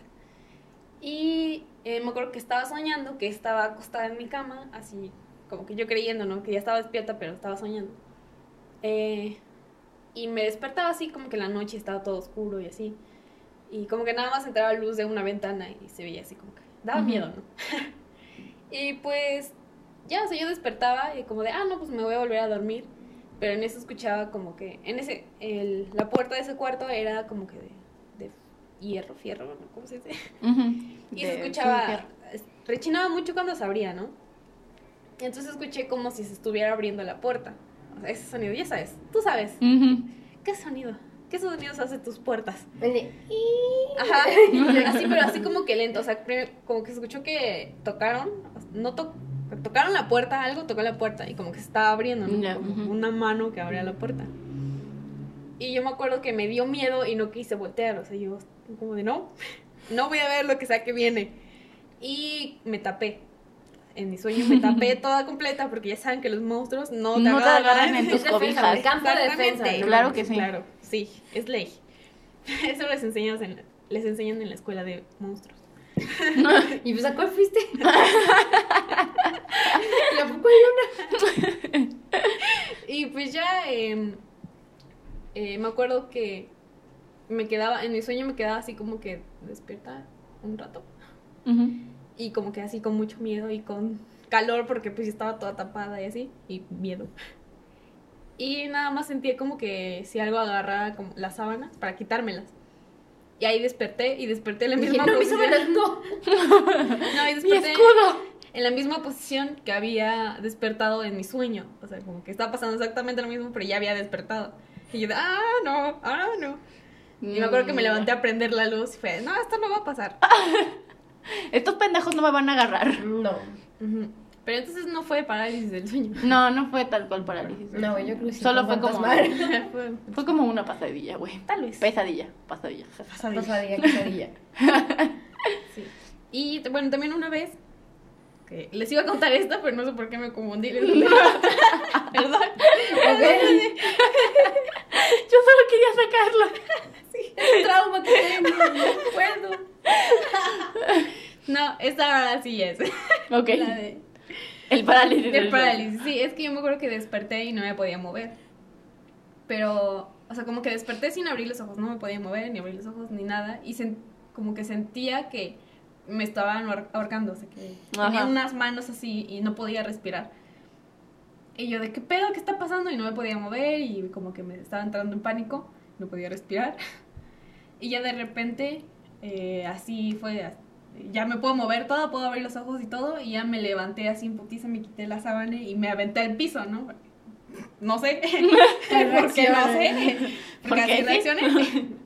Y eh, me acuerdo que estaba soñando, que estaba acostada en mi cama, así como que yo creyendo, ¿no? Que ya estaba despierta, pero estaba soñando. Eh, y me despertaba así, como que en la noche estaba todo oscuro y así. Y como que nada más entraba luz de una ventana y se veía así como que daba Ujú. miedo, ¿no? *laughs* y pues ya, o sea, yo despertaba y como de, ah, no, pues me voy a volver a dormir. Pero en eso escuchaba como que, en ese, el, la puerta de ese cuarto era como que de, de hierro, fierro, ¿no? ¿Cómo se dice? Ujú. Y De- se escuchaba, rechinaba mucho cuando se abría, ¿no? Entonces escuché como si se estuviera abriendo la puerta. Ese sonido, ya sabes, tú sabes. ¿Qué sonido? ¿Qué sonidos hace tus puertas? El de, Ajá, *laughs* así, pero así como que lento, o sea, primero- como que se escuchó que tocaron, no to- tocaron la puerta, algo tocó la puerta y como que se estaba abriendo, ¿no? Como una mano que abría la puerta. Y yo me acuerdo que me dio miedo y no quise voltear, o sea, yo como de no, no voy a ver lo que sea que viene. Y me tapé. En mi sueño me tapé *laughs* toda completa porque ya saben que los monstruos no te No te agarran. agarran en tus *laughs* cobijas. campo de defensa. Claro que sí. Claro, sí, es ley. *laughs* Eso les enseñan en, les enseñan en la escuela de monstruos. ¿Y pues a cuál fuiste? ¿Y a poco hay una? Y pues ya em, eh, me acuerdo que me quedaba, en mi sueño me quedaba así como que despierta un rato. Ujú. Y como que así con mucho miedo y con calor porque pues estaba toda tapada y así. Y miedo. Y nada más sentía como que si algo agarraba como las sábanas para quitármelas. Y ahí desperté y desperté en la misma no, posición. no. *laughs* No, y ¡Mi desperté escudo! en la misma posición que había despertado en mi sueño. O sea, como que estaba pasando exactamente lo mismo, pero ya había despertado. Y yo ah, no, ah, no. Y me acuerdo que me Mm. levanté a prender la luz y fue, no, esto no va a pasar. *laughs* Estos pendejos no me van a agarrar. No. Pero entonces no fue parálisis del sueño. No, no fue tal cual parálisis. No, güey, yo creo que sí. Solo fue como- *laughs* fue como una pasadilla, güey. tal vez. Pesadilla, pasadilla. Pasadilla, quesadilla. *laughs* Sí. Y bueno, también una vez, que les iba a contar esta, pero no sé por qué me confundí. *laughs* Perdón. Yo solo quería sacarlo. Es trauma que tengo, no puedo. No, esta ahora sí es. Ok. La de El parálisis. El sueño. parálisis, sí, es que yo me acuerdo que desperté y no me podía mover. Pero, o sea, como que desperté sin abrir los ojos, no me podía mover, ni abrir los ojos, ni nada. Y como que sentía que me estaban ahor- ahorcando, o sea, que Ajá. tenía unas manos así y no podía respirar. Y yo, ¿de qué pedo? ¿Qué está pasando? Y no me podía mover y como que me estaba entrando en pánico, no podía respirar. *laughs* Y ya de repente, eh, así fue, ya me puedo mover todo, puedo abrir los ojos y todo, y ya me levanté así en putiza, me quité la sábana y me aventé al piso, ¿no? No sé, *laughs* porque no sé, ¿Por porque así sí? reaccioné. *laughs*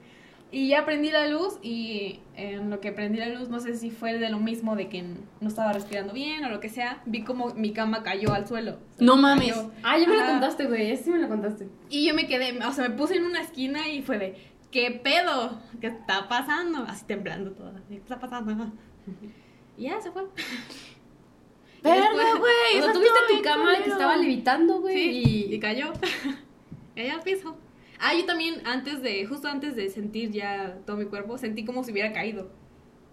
Y ya prendí la luz y en lo que prendí la luz, no sé si fue de lo mismo de que no estaba respirando bien o lo que sea, vi como mi cama cayó al suelo. O sea, No mames. cayó. Ah, ya me lo contaste, güey. Sí me lo contaste. Y yo me quedé, o sea, me puse en una esquina y fue de, ¿qué pedo? ¿Qué está pasando? Así temblando toda. ¿Qué está pasando? Y ya se fue. *laughs* Y Verga, güey. O sea, tuviste tu cama que culero. estaba levitando, güey. Sí, y... y cayó. *laughs* Cayó al piso. Ah, yo también antes de, justo antes de sentir ya todo mi cuerpo, sentí como si hubiera caído.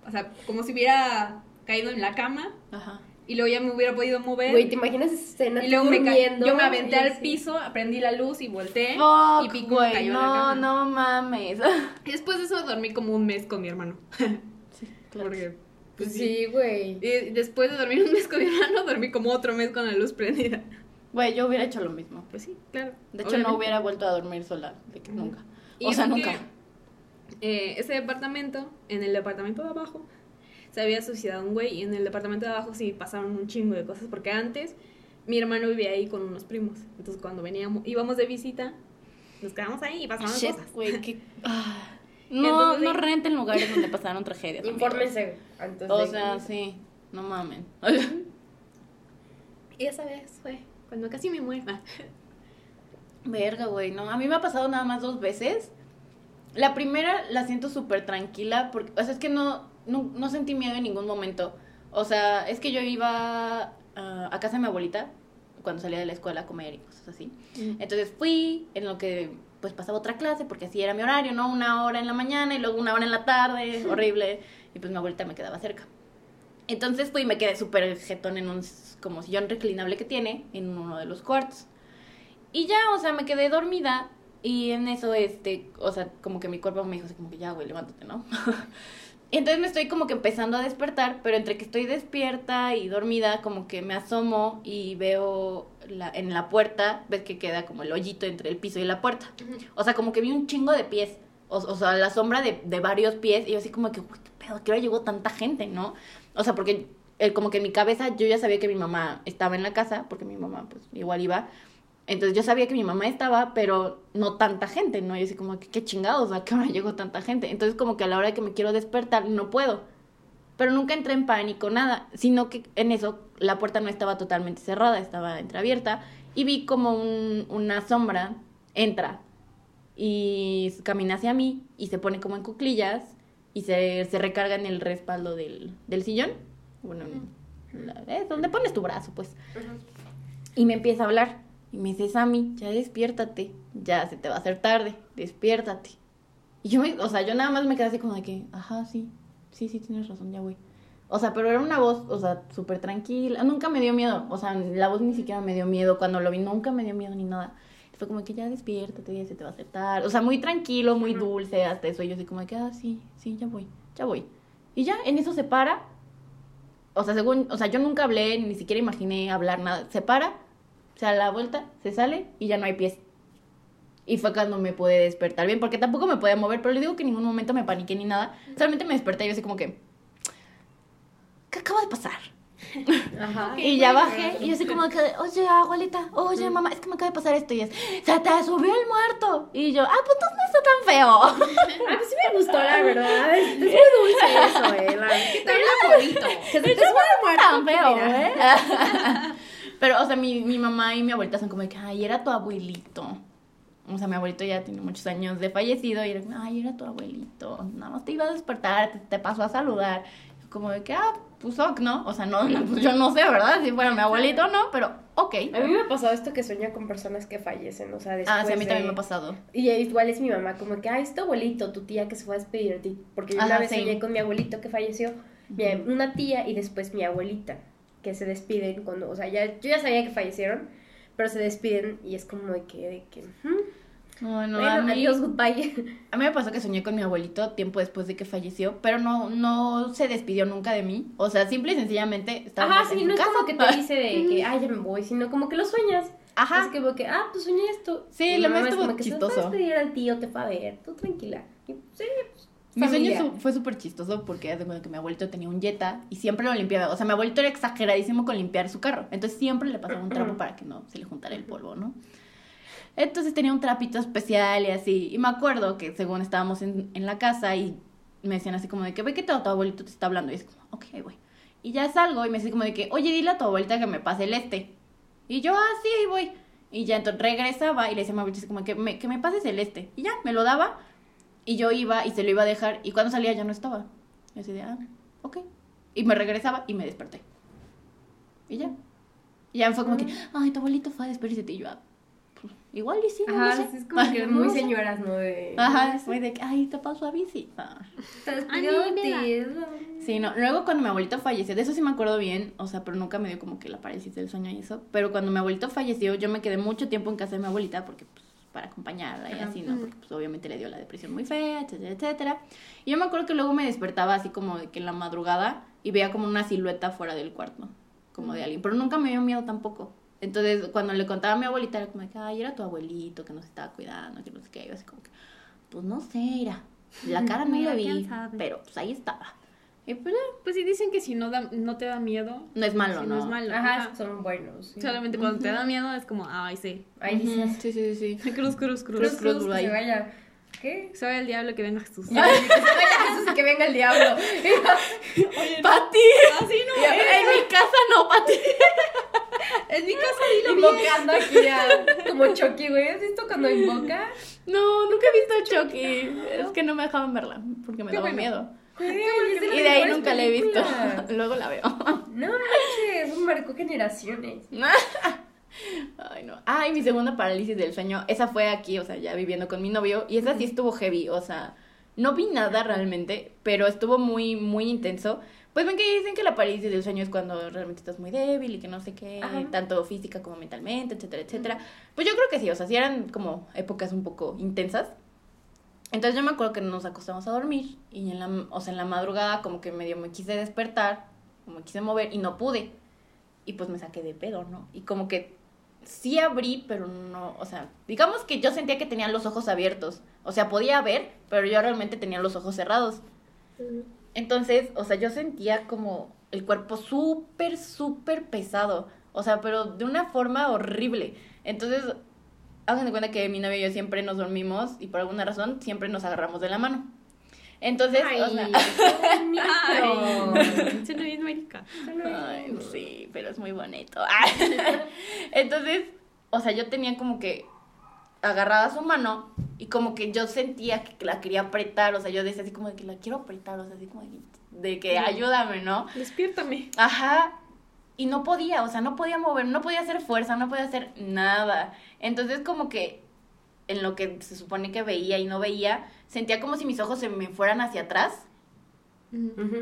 O sea, como si hubiera caído en la cama Ajá. Y luego ya me hubiera podido mover. Güey, ¿te imaginas esa escena? y luego me durmiendo? yo me aventé y al piso, prendí la luz y volteé. y Fuck, vi cómo güey. cayó en la No, cama. no mames. Y después de eso dormí como un mes con mi hermano. Sí, claro. Porque, Pues sí, güey. Y después de dormir un mes con mi hermano, dormí como otro mes con la luz prendida. Güey, yo hubiera hecho lo mismo. Pues sí, claro. De hecho, Obviamente. no hubiera vuelto a dormir sola. De que nunca. Y o sea, nunca. eh, ese departamento, en el departamento de abajo, se había suicidado un güey y en el departamento de abajo sí pasaron un chingo de cosas porque antes mi hermano vivía ahí con unos primos. Entonces cuando veníamos, íbamos de visita, nos quedamos ahí y pasaban Shit, cosas. güey, qué... *laughs* Ah. No, Entonces, no renten lugares donde *laughs* pasaron tragedias. Infórmense antes O de... sea, sí. No mamen. *laughs* Y esa vez fue cuando casi me muero. Verga, güey, no. A mí me ha pasado nada más dos veces. La primera la siento súper tranquila, porque, o sea, es que no, no, no sentí miedo en ningún momento. O sea, es que yo iba a casa de mi abuelita cuando salía de la escuela a comer y cosas así. Entonces fui en lo que pues pasaba otra clase, porque así era mi horario, ¿no? Una hora en la mañana y luego una hora en la tarde, *laughs* horrible. Y pues mi abuelita me quedaba cerca. Entonces fui y me quedé súper jetón en un como sillón reclinable que tiene en uno de los cuartos. Y ya, o sea, me quedé dormida y en eso, este, o sea, como que mi cuerpo me dijo así como que ya, güey, levántate, ¿no? *laughs* y entonces me estoy como que empezando a despertar, pero entre que estoy despierta y dormida, como que me asomo y veo la, en la puerta, ves que queda como el hoyito entre el piso y la puerta. O sea, como que vi un chingo de pies. O, o sea, la sombra de, de varios pies. Y yo así como que, uy, qué pedo, ¿qué hora llegó tanta gente, no? O sea, porque eh, como que en mi cabeza yo ya sabía que mi mamá estaba en la casa, porque mi mamá pues igual iba. Entonces yo sabía que mi mamá estaba, pero no tanta gente, ¿no? Y así como que, qué chingados, ¿a qué hora llegó tanta gente? Entonces como que a la hora que me quiero despertar no puedo. Pero nunca entré en pánico, nada, sino que en eso la puerta no estaba totalmente cerrada, estaba entreabierta y vi como un- una sombra entra y camina hacia mí y se pone como en cuclillas y se, se recarga en el respaldo del, del sillón. Bueno, la- es donde pones tu brazo, pues. Y me empieza a hablar. Y me dice, Sammy, ya despiértate. Ya se te va a hacer tarde. Despiértate. Y yo, me, o sea, yo nada más me quedé así como de que, ajá, sí, sí, sí, tienes razón, ya voy. O sea, pero era una voz, o sea, súper tranquila. Nunca me dio miedo. O sea, la voz ni siquiera me dio miedo. Cuando lo vi, nunca me dio miedo ni nada. Fue como que ya despiértate, ya se te va a hacer tarde. O sea, muy tranquilo, muy dulce hasta eso. Y yo así como de que, ah, sí, sí, ya voy, ya voy. Y ya, en eso se para. O sea, según, o sea, yo nunca hablé, ni siquiera imaginé hablar nada. Se para, se da la vuelta, se sale y ya no hay pies. Y fue cuando me pude despertar bien, porque tampoco me podía mover, pero le digo que en ningún momento me paniqué ni nada. Solamente me desperté y yo así como que, ¿qué acaba de pasar? *laughs* Ajá. Y ya bajé y yo así como que, oye, abuelita, oye, mamá, es que me acaba de pasar esto y es, se te subió el muerto. Y yo, ah, pues entonces no está tan feo. *laughs* *laughs* Ah, pues sí me gustó, la verdad. Es, es muy dulce eso, eh. La... Te habla bonito. Que se te sube el muerto. tan feo. ¿eh? Pero, o sea, mi, mi mamá y mi abuelita son como de que, ay, era tu abuelito. O sea, mi abuelito ya tiene muchos años de fallecido y era como, ay, era tu abuelito. Nada más te iba a despertar, te, te pasó a saludar. Como de que, ah, pues ok, ¿no? O sea, no, no, pues yo no sé, ¿verdad? Si fuera mi abuelito, no, pero ok. A mí me ha pasado esto que sueña con personas que fallecen, o sea, después Ah, sí, a mí de- también me ha pasado. Y igual es mi mamá, como que, ay, es tu abuelito, tu tía que se fue a despedir de ti. Porque yo una Ajá, vez sí. soñé con mi abuelito que falleció, mi- una tía y después mi abuelita, que se despiden cuando, o sea, ya, yo ya sabía que fallecieron, pero se despiden y es como de que, de que, "Hmm, Bueno, a bueno, mí, adiós, goodbye. *laughs* a mí me pasó que soñé con mi abuelito tiempo después de que falleció, pero no, no se despidió nunca de mí. O sea, simple y sencillamente estábamos Ajá, en sí, no es casa. como que te *laughs* dice de que, ay, ya me voy, sino como que lo sueñas. Ajá. Es que, ah, pues soñé esto. Sí, Y lo mío mamá es estuvo como que se fue a chistoso. despedir al tío, te fue a ver, tú tranquila. Y, sí, pues, Mi sueño fue súper chistoso porque hace cuenta que mi abuelito tenía un Jetta y siempre lo limpiaba. O sea, mi abuelito era exageradísimo con limpiar su carro. Entonces siempre le pasaba un trapo para que no se le juntara el polvo, ¿no? Entonces tenía un trapito especial y así. Y me acuerdo que según estábamos en, en la casa y me decían así como de que ve que tu, tu abuelito te está hablando. Y es como, ok, güey. Y ya salgo y me dice como de que, oye, dile a tu abuelita que me pase el este. Y yo, ah, sí, ahí voy. Y ya entonces regresaba y le decía a mi abuelita así como que me, que me pases el este. Y ya, me lo daba. Y yo iba y se lo iba a dejar. Y cuando salía ya no estaba. Y así de, ah, ok. Y me regresaba y me desperté. Y ya. Y ya fue como que, ay, tu abuelito fue a despedirse y yo, ah, pues, igual y sí, no Ajá, lo sé. es como que *laughs* muy No sé. señoras, ¿no? De... Ajá, fue de que, ay, te pasó a. Te despidió es lo- Sí, no. Luego cuando mi abuelito falleció, de eso sí me acuerdo bien, o sea, pero nunca me dio como que la parálisis del sueño y eso. Pero cuando mi abuelito falleció, yo me quedé mucho tiempo en casa de mi abuelita porque, pues, para acompañarla y así, ¿no? Porque, pues, obviamente le dio la depresión muy fea, etcétera, etcétera. Y yo me acuerdo que luego me despertaba así como de que en la madrugada y veía como una silueta fuera del cuarto, como de alguien. Pero nunca me dio miedo tampoco. Entonces, cuando le contaba a mi abuelita, era como de que, ay, era tu abuelito que nos estaba cuidando, que no sé qué. Yo así como que, pues no sé, mira. La cara no la vi, pero pues ahí estaba. Y pues ya, Pues sí dicen que si no, da, no te da miedo, no es malo, si ¿no? no es malo. Ajá, Ajá. son buenos. sí. Solamente cuando te da miedo es como, ay, sí. Dices. Sí, sí, sí. sí. *laughs* Cruz, cruz, cruz. Cruz, cruz, cruz, que vaya. ¿Qué? Se vaya el diablo que venga Jesús. Ay, que se vaya Jesús y que venga el diablo. *laughs* ¡Pati! Así no En mi casa no, Pati. *laughs* En mi casa dilo bien. Invocando aquí a. Como Chucky, güey. ¿Has visto cuando invoca? No, nunca he visto Chucky. Es que no me dejaban verla porque me Qué daba bueno. miedo. Y de ahí nunca la he visto. Luego la veo. No manches, eso marcó generaciones. *laughs* Ay, no. Ay, mi segunda parálisis del sueño. Esa fue aquí, o sea, ya viviendo con mi novio. Y esa sí estuvo heavy. O sea, no vi nada realmente, pero estuvo muy, muy intenso. Pues ven que dicen que la parálisis del sueño es cuando realmente estás muy débil y que no sé qué, Ajá. tanto física como mentalmente, etcétera, etcétera. Pues yo creo que sí, o sea, sí eran como épocas un poco intensas. Entonces yo me acuerdo que nos acostamos a dormir y en la, o sea, en la madrugada como que medio me quise despertar, como me quise mover y no pude. Y pues me saqué de pedo, ¿no? Y como que sí abrí, pero no, o sea, digamos que yo sentía que tenía los ojos abiertos. O sea, podía ver, pero yo realmente tenía los ojos cerrados. Entonces, o sea, yo sentía como el cuerpo súper, súper pesado. O sea, pero de una forma horrible. Entonces, hagan de cuenta que mi novio y yo siempre nos dormimos y por alguna razón siempre nos agarramos de la mano. Entonces, Ay, o sea. Ay, bien *laughs* marica. Ay, sí, pero es muy bonito. *laughs* Entonces, o sea, yo tenía como que agarrada su mano y como que yo sentía que la quería apretar, o sea, yo decía así como de que la quiero apretar, o sea, así como de, de que ayúdame, ¿no? Despiértame. Ajá. Y no podía, o sea, no podía mover, no podía hacer fuerza, no podía hacer nada. Entonces como que en lo que se supone que veía y no veía, sentía como si mis ojos se me fueran hacia atrás.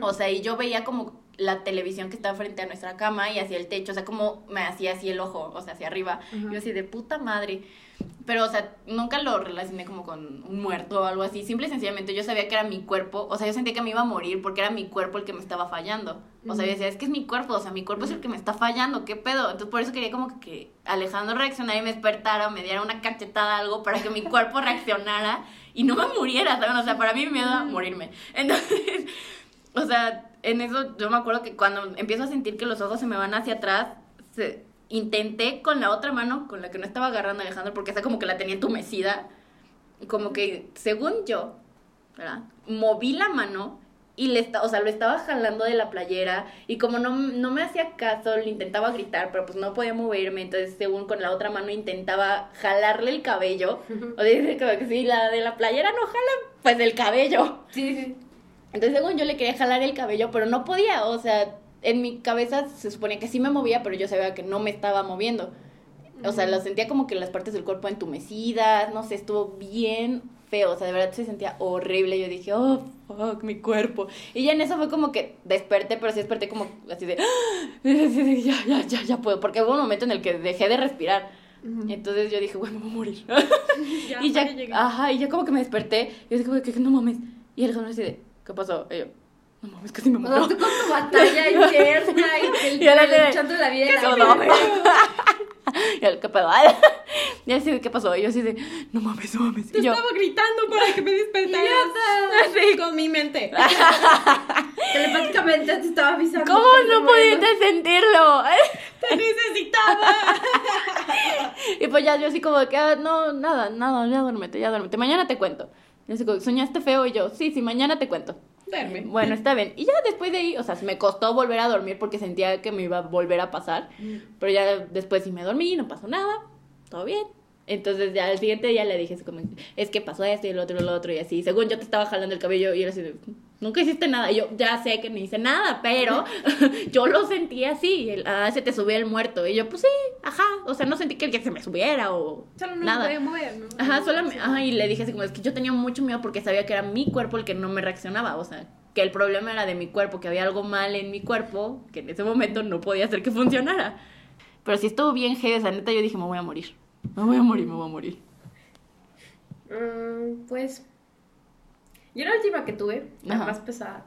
O sea, y yo veía como la televisión que estaba frente a nuestra cama y hacia el techo, o sea, como me hacía así el ojo, o sea, hacia arriba. Yo así de puta madre. Pero, o sea, nunca lo relacioné como con un muerto o algo así. Simple y sencillamente yo sabía que era mi cuerpo, o sea, yo sentía que me iba a morir porque era mi cuerpo el que me estaba fallando. O sea, yo decía, es que es mi cuerpo, o sea, mi cuerpo es el que me está fallando, ¿qué pedo? Entonces, por eso quería como que Alejandro reaccionara y me despertara me diera una cachetada algo para que mi *laughs* cuerpo reaccionara y no me muriera, ¿saben? O sea, para mí me iba a morirme. Entonces, *laughs* o sea, en eso yo me acuerdo que cuando empiezo a sentir que los ojos se me van hacia atrás, se- intenté con la otra mano, con la que no estaba agarrando a Alejandro, porque esa como que la tenía entumecida, como que, según yo, ¿verdad? Moví la mano y le o sea, lo estaba jalando de la playera y como no, no me hacía caso, le intentaba gritar, pero pues no podía moverme, entonces según con la otra mano intentaba jalarle el cabello, *laughs* o dice *laughs* como que si la de la playera no jala, pues el cabello. Sí, sí. Entonces, según yo le quería jalar el cabello, pero no podía. O sea, en mi cabeza se suponía que sí me movía, pero yo sabía que no me estaba moviendo. O sea, lo sentía como que las partes del cuerpo entumecidas, no sé, estuvo bien feo. O sea, de verdad se sentía horrible. Yo dije, oh, fuck, mi cuerpo. Y ya en eso fue como que desperté, pero sí desperté como así de, *gasps* ya, ya, ya, ya puedo. Porque hubo un momento en el que dejé de respirar. Entonces yo dije, bueno, me voy a morir. *laughs* Ya, *laughs* y ya, ajá, y ya como que me desperté. Y así como de que no mames. Y Alejandro así de, ¿qué pasó? Y yo, no mames, casi me muero. tú con tu batalla interna y *laughs* el, Y ahora de- luchando la vida. *laughs* y ¿Qué la no, muerte. Y él, ¿qué pedo? *laughs* Y así ¿qué pasó? Y yo así de, no mames, no mames. Te Y yo, estaba gritando para que me despertaras. Sí, con mi mente. Telepáticamente te estaba avisando. ¿cómo no te pudiste sentirlo? Te necesitaba. Y pues ya yo así como que, ah, no, nada, nada, ya duérmete, ya duérmete, mañana te cuento. Y así ¿soñaste feo? Y yo, sí, sí, mañana te cuento. Duerme. Bueno, está bien. Y ya después de ahí, o sea, me costó volver a dormir porque sentía que me iba a volver a pasar. Pero ya después sí me dormí, no pasó nada, todo bien. Entonces ya al siguiente día le dije es que pasó esto y el otro y lo otro y así. Según yo te estaba jalando el cabello y era así de, nunca hiciste nada. Y yo ya sé que no hice nada, pero *laughs* yo lo sentí así. El, ah, se te subía el muerto. Y yo, pues sí, ajá. O sea, no sentí que, que se me subiera o Solo no nada. me podía mover, ¿no? Ajá, solamente, ajá, y le dije así como, es que yo tenía mucho miedo porque sabía que era mi cuerpo el que no me reaccionaba, o sea, que el problema era de mi cuerpo, que había algo mal en mi cuerpo, que en ese momento no podía hacer que funcionara. Pero si estuvo bien heavy, esa neta, yo dije, me voy a morir, me voy a morir, me voy a morir. Mm, pues. Yo la última que tuve, la Ajá. más pesada.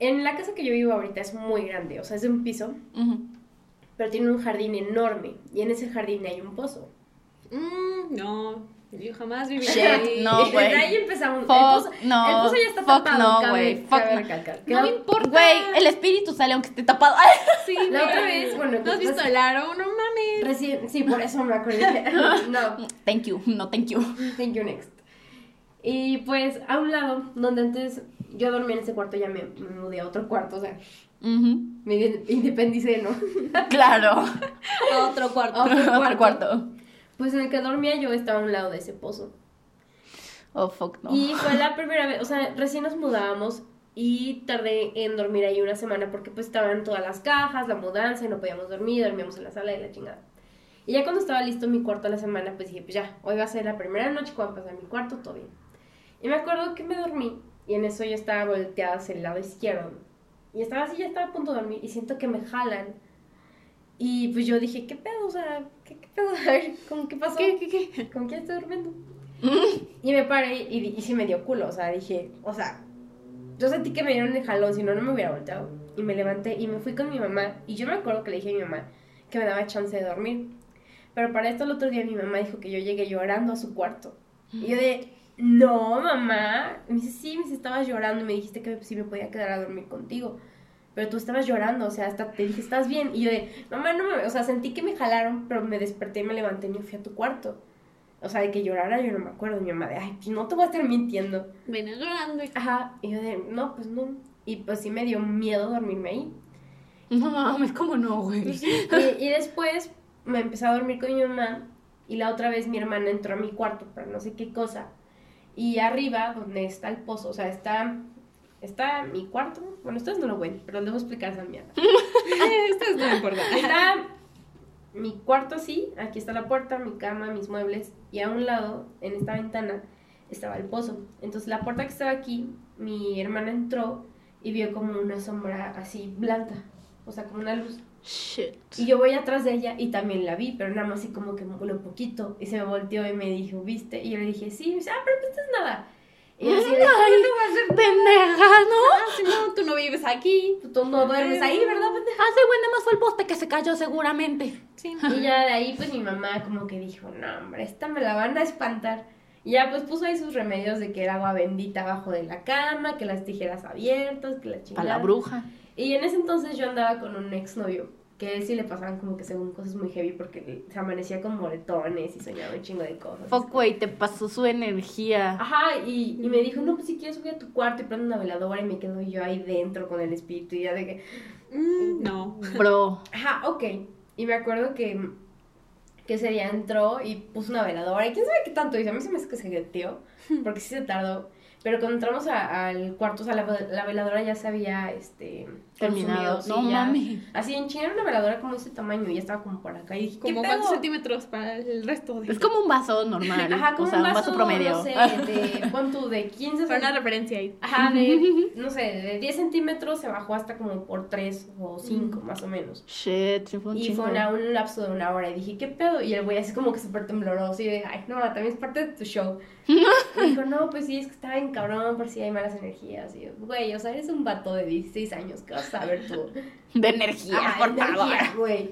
En la casa que yo vivo ahorita es muy grande, o sea, es de un piso, Ujú. pero tiene un jardín enorme. Y en ese jardín hay un pozo. Mm, no, yo jamás viví ahí. no, *laughs* güey. ahí empezamos. Fuck, el, pozo, no, el pozo ya está fuck tapado. no, güey, no. me importa. Güey, el espíritu sale aunque esté tapado. *laughs* Sí, La otra vez, bueno, ¿No has pues, visto el aro? No mames. Recién, sí, por eso me acordé. *laughs* no, Thank you, no thank you. thank you next. Y pues a un lado, donde antes yo dormía en ese cuarto, ya me, me mudé a otro cuarto, o sea, me independicé, ¿no? *laughs* Claro. Otro cuarto. Otro Otro cuarto. cuarto. Pues en el que dormía yo estaba a un lado de ese pozo. Oh, fuck no. Y fue la primera vez, o sea, recién nos mudábamos y tardé en dormir ahí una semana porque pues estaban todas las cajas, la mudanza y no podíamos dormir, dormíamos en la sala y la chingada. Y ya cuando estaba listo mi cuarto a la semana, pues dije, pues ya, hoy va a ser la primera noche a pasar mi cuarto, todo bien. Y me acuerdo que me dormí y en eso yo estaba volteada hacia el lado izquierdo. Y estaba así, ya estaba a punto de dormir y siento que me jalan. Y pues yo dije, ¿qué pedo? O sea, ¿qué, qué pedo? *laughs* A ver, ¿cómo qué pasó? ¿Qué, qué, qué? ¿Con quién estoy durmiendo? *laughs* y me paré y, y sí me dio culo, o sea, dije, o sea, yo sentí que me dieron el jalón, si no, no me hubiera volteado. Y me levanté y me fui con mi mamá. Y yo me acuerdo que le dije a mi mamá que me daba chance de dormir. Pero para esto el otro día mi mamá dijo que yo llegué llorando a su cuarto. Y yo de, no, mamá. Me dice, sí, me dice, estabas llorando y me dijiste que sí me podía quedar a dormir contigo. Pero tú estabas llorando, o sea, hasta te dije, ¿estás bien? Y yo de, mamá, no me... O sea, sentí que me jalaron, pero me desperté y me levanté y me fui a tu cuarto. O sea, de que llorara yo no me acuerdo. Mi mamá de, ay, pues no te voy a estar mintiendo. Ven llorando. y- Ajá. Y yo de, no, pues no. Y pues sí me dio miedo dormirme ahí. No mames, ¿cómo no, güey? Y, y después me empecé a dormir con mi mamá y la otra vez mi hermana entró a mi cuarto para no sé qué cosa. Y arriba, donde está el pozo, o sea, está, está mi cuarto. Bueno, ustedes no lo ven, pero les voy a explicar esa mierda. Esto es no *laughs* importa. Está mi cuarto así, aquí está la puerta, mi cama, mis muebles, y a un lado, en esta ventana, estaba el pozo. Entonces la puerta que estaba aquí, mi hermana entró y vio como una sombra así blanca, o sea, como una luz. Shit. Y yo voy atrás de ella y también la vi, pero nada más así como que un poquito. Y se me volteó y me dijo, ¿viste? Y yo le dije, sí. Y me dice, ah, pero no es nada. Y yo así de, Ay, "¿Cómo te voy a hacer Pendeja, ¿no? Ah, no, tú no vives aquí. Tú no duermes ahí, ¿verdad, pendeja? Hace buen nada más fue el poste que se cayó seguramente. Sí. *laughs* Y ya de ahí, pues mi mamá como que dijo, no, hombre, esta me la van a espantar. Y ya pues puso ahí sus remedios de que era agua bendita abajo de la cama, que las tijeras abiertas, que la chingada. Para la bruja. Y en ese entonces yo andaba con un exnovio, que sí le pasaban como que según cosas muy heavy porque se amanecía con moretones y soñaba un chingo de cosas. Fuck, güey, te pasó su energía. Ajá, y, y me dijo, no, pues si quieres subir a tu cuarto y prende una veladora y me quedo yo ahí dentro con el espíritu y ya de que, Mm, no. Bro. ajá, ok. Y me acuerdo que, que ese día entró y puso una veladora y quién sabe qué tanto hizo. A mí se me hace que se geteó, *laughs* porque sí se tardó. Pero cuando entramos a- al cuarto, o sea, la, la veladora ya se había, este, Terminado. No sí, ya. mames. Así en China era una veladora como ese tamaño y ya estaba como por acá. Y dije, ¿qué Como cuántos centímetros para el resto de Es como un vaso normal. Ajá, como o sea, un vaso, promedio. no sé, de, pon tú, de 15 Para una referencia ahí. Ajá, de, *laughs* no sé, de 10 centímetros se bajó hasta como por 3 o 5 más o menos. Shit, fue un Y fue una- un lapso de una hora y dije, ¿qué pedo? Y el güey así como que súper tembloroso y de, ay, no, también es parte de tu show. *laughs* Y dijo, no, pues sí, es que estaba bien cabrón por si hay malas energías. Y yo, güey, o sea, eres un vato de 16 años, ¿qué vas a saber tú? *laughs* De energía, Ajá, por energía, favor. güey.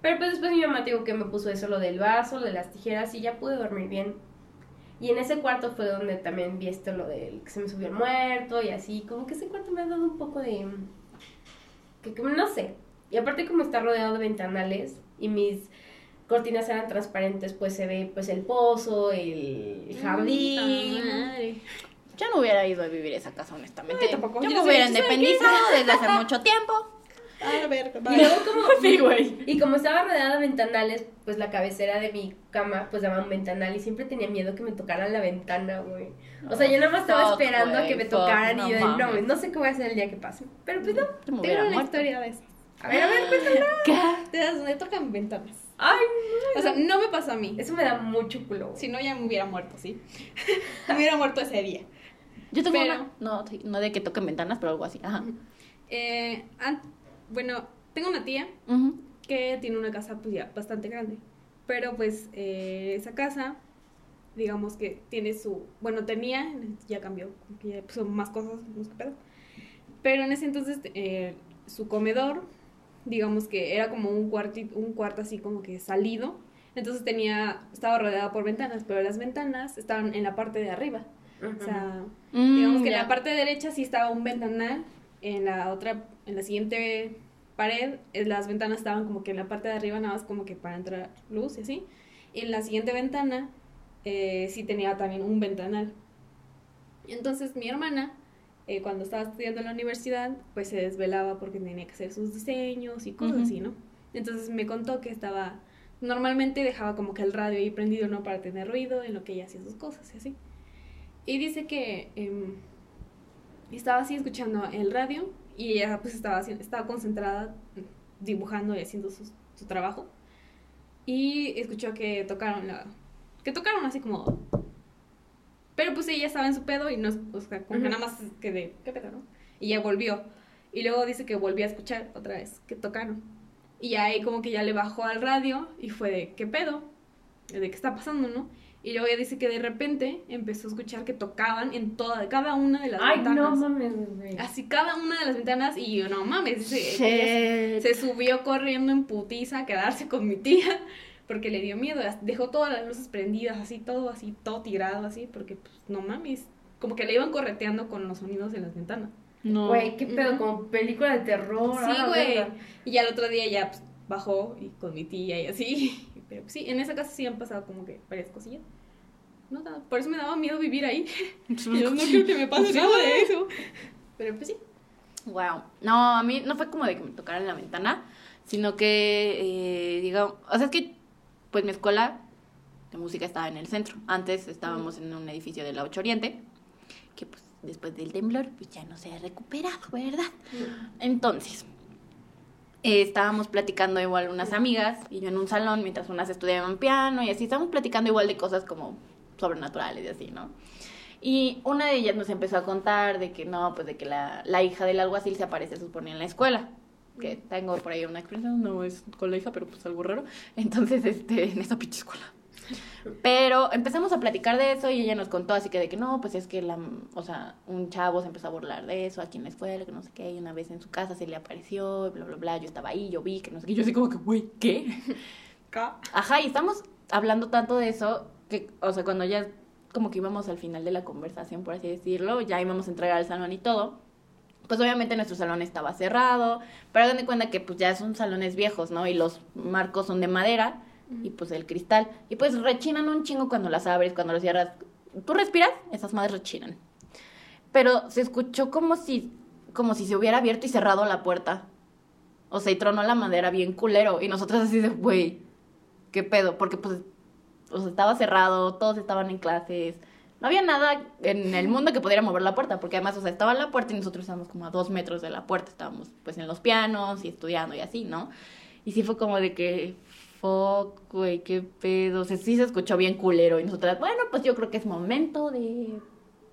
Pero pues después mi mamá dijo que me puso eso, lo del vaso, lo de las tijeras y ya pude dormir bien. Y en ese cuarto fue donde también vi esto, lo del que se me subió el muerto y así. Como que ese cuarto me ha dado un poco de... Que como no sé. Y aparte como está rodeado de ventanales y mis cortinas eran transparentes, pues se ve pues el pozo, el jardín. Madre. Yo no hubiera ido a vivir esa casa, honestamente. Ay, tampoco. Yo Yo me no sé, hubiera independizado desde hace mucho tiempo. A ver, Y luego como, *laughs* Sí, güey. y como estaba rodeada de ventanales, pues la cabecera de mi cama pues daba un ventanal y siempre tenía miedo que me tocaran la ventana, güey. O sea, yo nada más estaba Fuck, esperando a que me fuck, tocaran no y yo de, no, no sé qué voy a hacer el día que pase. Pero pues no. Me Tengo una muerto. historia de eso. A ver, a ver, cuéntame. ¿Qué? Donde tocan ventanas. Ay, O sea, no me pasó a mí. eso me da mucho culo. Si no, ya me hubiera muerto, ¿sí? *laughs* me hubiera muerto ese día. Yo tengo Pero- una. No, no de que toquen ventanas, pero algo así. Ajá. Eh, bueno, tengo una tía que tiene una casa pues ya bastante grande. Pero pues eh, esa casa, digamos que tiene su, bueno, tenía, ya cambió, ya puso más cosas, sé qué pedo. Pero en ese entonces eh, su comedor, digamos que era como un cuartito, un cuarto así como que salido. Entonces tenía, estaba rodeada por ventanas, pero las ventanas estaban en la parte de arriba. O sea, Mm, digamos que en ya. la parte derecha sí estaba un ventanal, en la otra, en la siguiente pared, eh, las ventanas estaban como que en la parte de arriba nada más como que para entrar luz y así. Y en la siguiente ventana eh, sí tenía también un ventanal. Entonces mi hermana, eh, cuando estaba estudiando en la universidad, pues se desvelaba porque tenía que hacer sus diseños y cosas Ujú. así, ¿no? Entonces me contó que estaba, normalmente dejaba como que el radio ahí prendido, ¿no? Para tener ruido en lo que ella hacía sus cosas y así. Y dice que em, estaba así escuchando el radio y ella pues estaba, estaba concentrada dibujando y haciendo su, su trabajo. Y escuchó que tocaron la... que tocaron así como... Pero pues ella estaba en su pedo y no, o sea, como que Ujú. nada más que de, ¿qué pedo, no? Y ya volvió. Y luego dice que volvió a escuchar otra vez que tocaron. Y ahí como que ya le bajó al radio y fue de, ¿qué pedo? De qué está pasando, ¿no? Y luego ella dice que de repente empezó a escuchar que tocaban en toda, cada una de las Ay, no ventanas. mames, güey. Así cada una de las ventanas y yo, no mames, ella se subió corriendo en putiza a quedarse con mi tía porque le dio miedo, dejó todas las luces prendidas, así todo, así todo tirado, así, porque pues no mames, como que le iban correteando con los sonidos en las ventanas. No. Güey, qué pedo, como película de terror. Sí, güey. Y ya el otro día ya pues, bajó y con mi tía y así. *laughs* Pero pues, sí, en esa casa sí han pasado como que varias cosillas. No, nada, por eso me daba miedo vivir ahí. *laughs* Yo no quiero que me *laughs* pase nada de eso. Pero pues sí. Wow. No, a mí no fue como de que me tocaran la ventana, sino que, eh, digamos, o sea, es que, pues mi escuela de música estaba en el centro. Antes estábamos en un edificio de la 8 Oriente, que pues después del temblor, pues ya no se ha recuperado, ¿verdad? Entonces, eh, estábamos platicando igual unas amigas y yo en un salón mientras unas estudiaban piano y así, estábamos platicando igual de cosas como sobrenaturales y así, ¿no? Y una de ellas nos empezó a contar de que no, pues de que la, la hija del alguacil se aparece, se supone, en la escuela. Que tengo por ahí una experiencia, no es con la hija, pero pues algo raro. Entonces, este, en esta pinche escuela. Pero empezamos a platicar de eso y ella nos contó así que de que no, pues es que la, o sea, un chavo se empezó a burlar de eso aquí en la escuela, que no sé qué, y una vez en su casa se le apareció, bla, bla, bla, yo estaba ahí, yo vi, que no sé qué, yo así como que, güey, ¿qué? Ajá, y estamos hablando tanto de eso que, o sea, cuando ya como que íbamos al final de la conversación, por así decirlo, ya íbamos a entregar al salón y todo, pues obviamente nuestro salón estaba cerrado, pero hagan de cuenta que pues ya son salones viejos, ¿no? Y los marcos son de madera y pues el cristal, y pues rechinan un chingo cuando las abres, cuando las cierras. Tú respiras, esas madres rechinan. Pero se escuchó como si, como si se hubiera abierto y cerrado la puerta. O sea, y tronó la madera bien culero. Y nosotros así de, güey, ¿qué pedo? Porque pues, o sea, estaba cerrado, todos estaban en clases. No había nada en el mundo que pudiera mover la puerta, porque además, o sea, estaba la puerta y nosotros estábamos como a dos metros de la puerta. Estábamos pues en los pianos y estudiando y así, ¿no? Y sí fue como de que, fuck, güey, qué pedo. O sea, sí se escuchó bien culero. Y nosotras, bueno, pues yo creo que es momento de,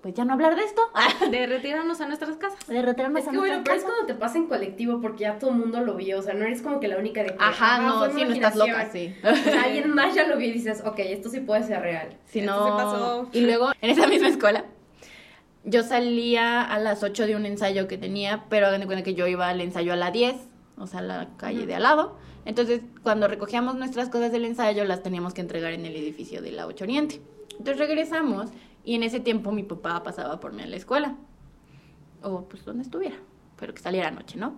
pues ya no hablar de esto. *laughs* De retirarnos a nuestras casas. de retirarnos Es a que bueno, nuestras pero es casas. cuando te pasa en colectivo porque ya todo el mundo lo vio, o sea, no eres como que la única de que Ajá, "Ah, no, sí, no estás loca, imaginación". sí. O sea, alguien *laughs* más ya lo vio y dices, ok, esto sí puede ser real. Si Esto no... sí pasó. Y luego, en esa misma escuela, yo salía a las 8 de un ensayo que tenía, pero hagan de cuenta que yo iba al ensayo a las 10, o sea, a la calle de al lado. Entonces, cuando recogíamos nuestras cosas del ensayo, las teníamos que entregar en el edificio de la 8 Oriente. Entonces regresamos y en ese tiempo mi papá pasaba por mí a la escuela. O pues donde estuviera, pero que saliera anoche, ¿no?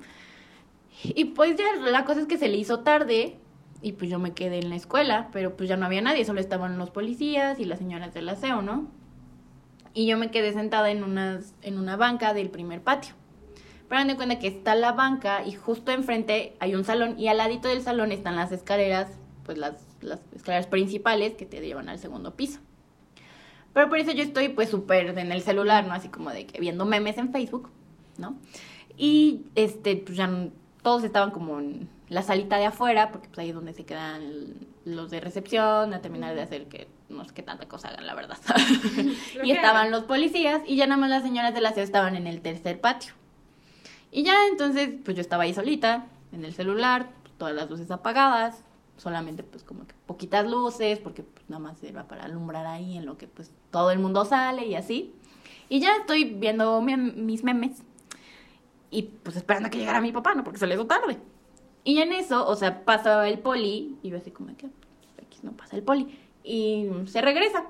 Y pues ya la cosa es que se le hizo tarde Y pues yo me quedé en la escuela, pero pues ya no había nadie, solo estaban los policías y las señoras del aseo, ¿no? Y yo me quedé sentada en, unas, en una banca del primer patio. Pero me cuenta que está la banca y justo enfrente hay un salón y al ladito del salón están las escaleras, pues las, las escaleras principales que te llevan al segundo piso. Pero por eso yo estoy pues súper en el celular, ¿no? Así como de que viendo memes en Facebook, ¿no? Y este, pues ya todos estaban como en la salita de afuera, porque pues ahí es donde se quedan los de recepción a terminar de hacer que no sé qué tanta cosa hagan, la verdad. *laughs* *laughs* y estaban los policías y ya nada más las señoras de la ciudad estaban en el tercer patio. Y ya entonces, pues yo estaba ahí solita, en el celular, todas las luces apagadas, solamente pues como que poquitas luces, porque pues, nada más era para alumbrar ahí en lo que pues todo el mundo sale y así. Y ya estoy viendo mis memes y pues esperando que llegara mi papá, ¿no? Porque se le hizo tarde. Y en eso, o sea, pasa el poli y yo así como que pues, no pasa el poli y se regresa.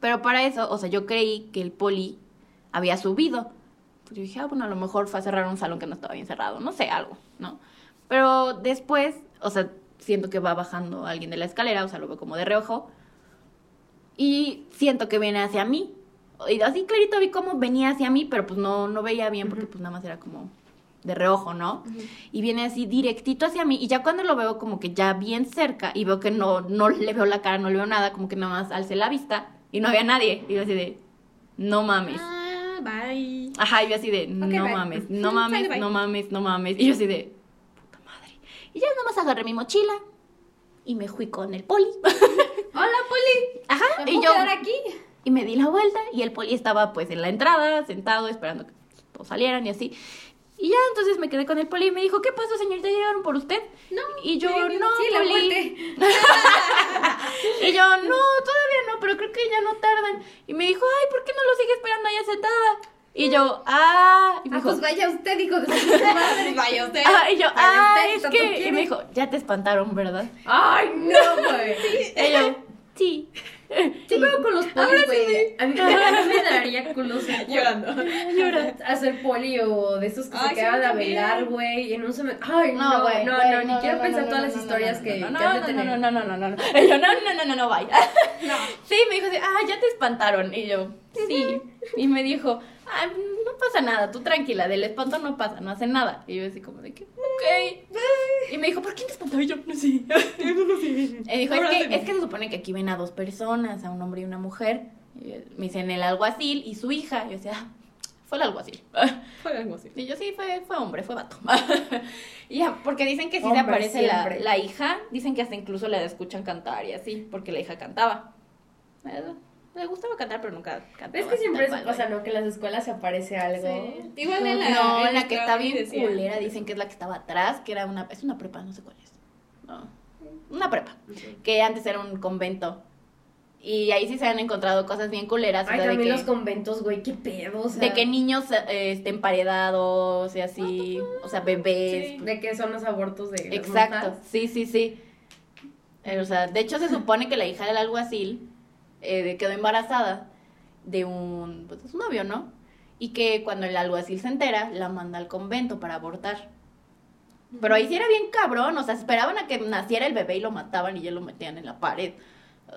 Pero para eso, o sea, yo creí que el poli había subido. Pues yo dije, ah, bueno, a lo mejor fue a cerrar un salón que no estaba bien cerrado, no sé, algo, ¿no? Pero después, o sea, siento que va bajando alguien de la escalera, o sea, lo veo como de reojo. Y siento que viene hacia mí. Y así clarito vi cómo venía hacia mí, pero pues no, no veía bien porque pues nada más era como de reojo, ¿no? Y viene así directito hacia mí y ya cuando lo veo como que ya bien cerca y veo que no, no le veo la cara, no le veo nada, como que nada más alcé la vista y no había nadie. Y yo así de, no mames. Ah, bye. Ajá, y yo así de, no mames, no *laughs* mames, no mames, no mames. Y yo así de. Y ya nada más agarré mi mochila y me fui con el poli. *laughs* Hola, poli. Ajá, ¿Me y yo... aquí? Y me di la vuelta y el poli estaba pues en la entrada, sentado, esperando que todos salieran y así. Y ya, entonces me quedé con el poli y me dijo, ¿qué pasó, señorita? ¿Llegaron por usted? No. Y yo, no, sí, poli. *laughs* y yo, no, todavía no, pero creo que ya no tardan. Y me dijo, ay, ¿por qué no lo sigue esperando allá sentada? Y yo, ah. Y me ah, dijo, pues vaya usted, dijo que *laughs* madre. vaya usted. Ah, y yo, ah, es que. Y me dijo, ya te espantaron, ¿verdad? Ay, no, güey. *laughs* y yo, sí. Sí, pero con los polis, güey. A, mí, *laughs* me daría culo Llorando. Llorando. Hacer poli o de esos que se quedan a velar, güey. En un. Ay, no, güey. No, no, ni quiero pensar todas las historias que, no, han de tener. No, no, no, no, no, no. Y yo, no, no, no, no, no, vaya. Sí, me dijo, ah, ya te espantaron. Y yo, sí. Y me dijo, ah, no pasa nada, tú tranquila, del espanto no pasa, no hace nada. Y yo así como de que, ok. Y me dijo, ¿por qué te espantaba? Y yo, no sé. no sé. Y dijo, es que, es que se supone que aquí ven a dos personas, a un hombre y una mujer. Y me dicen el alguacil y su hija. Y yo decía, fue el alguacil. *laughs* Fue el alguacil. Y yo sí, fue, fue hombre, fue vato. *laughs* y ya, porque dicen que si se aparece la, la, hija, dicen que hasta incluso la escuchan cantar y así, porque la hija cantaba. Me gustaba cantar, pero nunca cantaba. Es que siempre es, o sea, no, que en las escuelas se aparece algo. Sí. Igual en la. No, en la que está bien culera, dicen que es la que estaba atrás, que era una. Es una prepa, no sé cuál es. No. Una prepa. Que antes era un convento. Y ahí sí se han encontrado cosas bien culeras. Ay, también de que, los conventos, güey, qué pedo. O sea, de que niños eh, estén emparedados y así. O sea, bebés. Sí. De que son los abortos de. Exacto, sí, sí, sí. O sea, de hecho se supone que la hija del alguacil eh, quedó embarazada de un, pues, de su novio, ¿no? Y que cuando el alguacil se entera, la manda al convento para abortar. Pero ahí sí era bien cabrón, o sea, esperaban a que naciera el bebé y lo mataban y ya lo metían en la pared.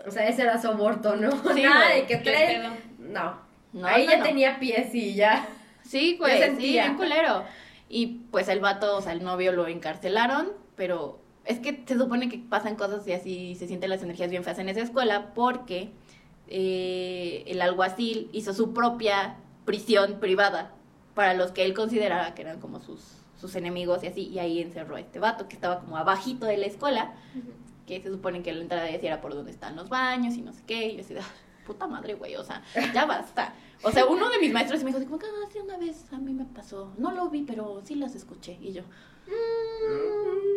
O sea, ese era su aborto, ¿no? Sí, *laughs* Nada de que trae... No. no. Ahí ya tenía pies y ya. Sí, güey, sí, bien culero. Y pues el vato, o sea, el novio lo encarcelaron, pero es que se supone que pasan cosas y así se sienten las energías bien feas en esa escuela porque eh, el alguacil hizo su propia prisión privada para los que él consideraba que eran como sus, sus enemigos y así, y ahí encerró a este vato que estaba como abajito de la escuela, que se supone que la entrada era por donde están los baños y no sé qué, y yo decía, ah, puta madre, güey, o sea, ya basta. O sea, uno de mis maestros me dijo, como, ah, sí, una vez a mí me pasó, no lo vi, pero sí las escuché, y yo, mm,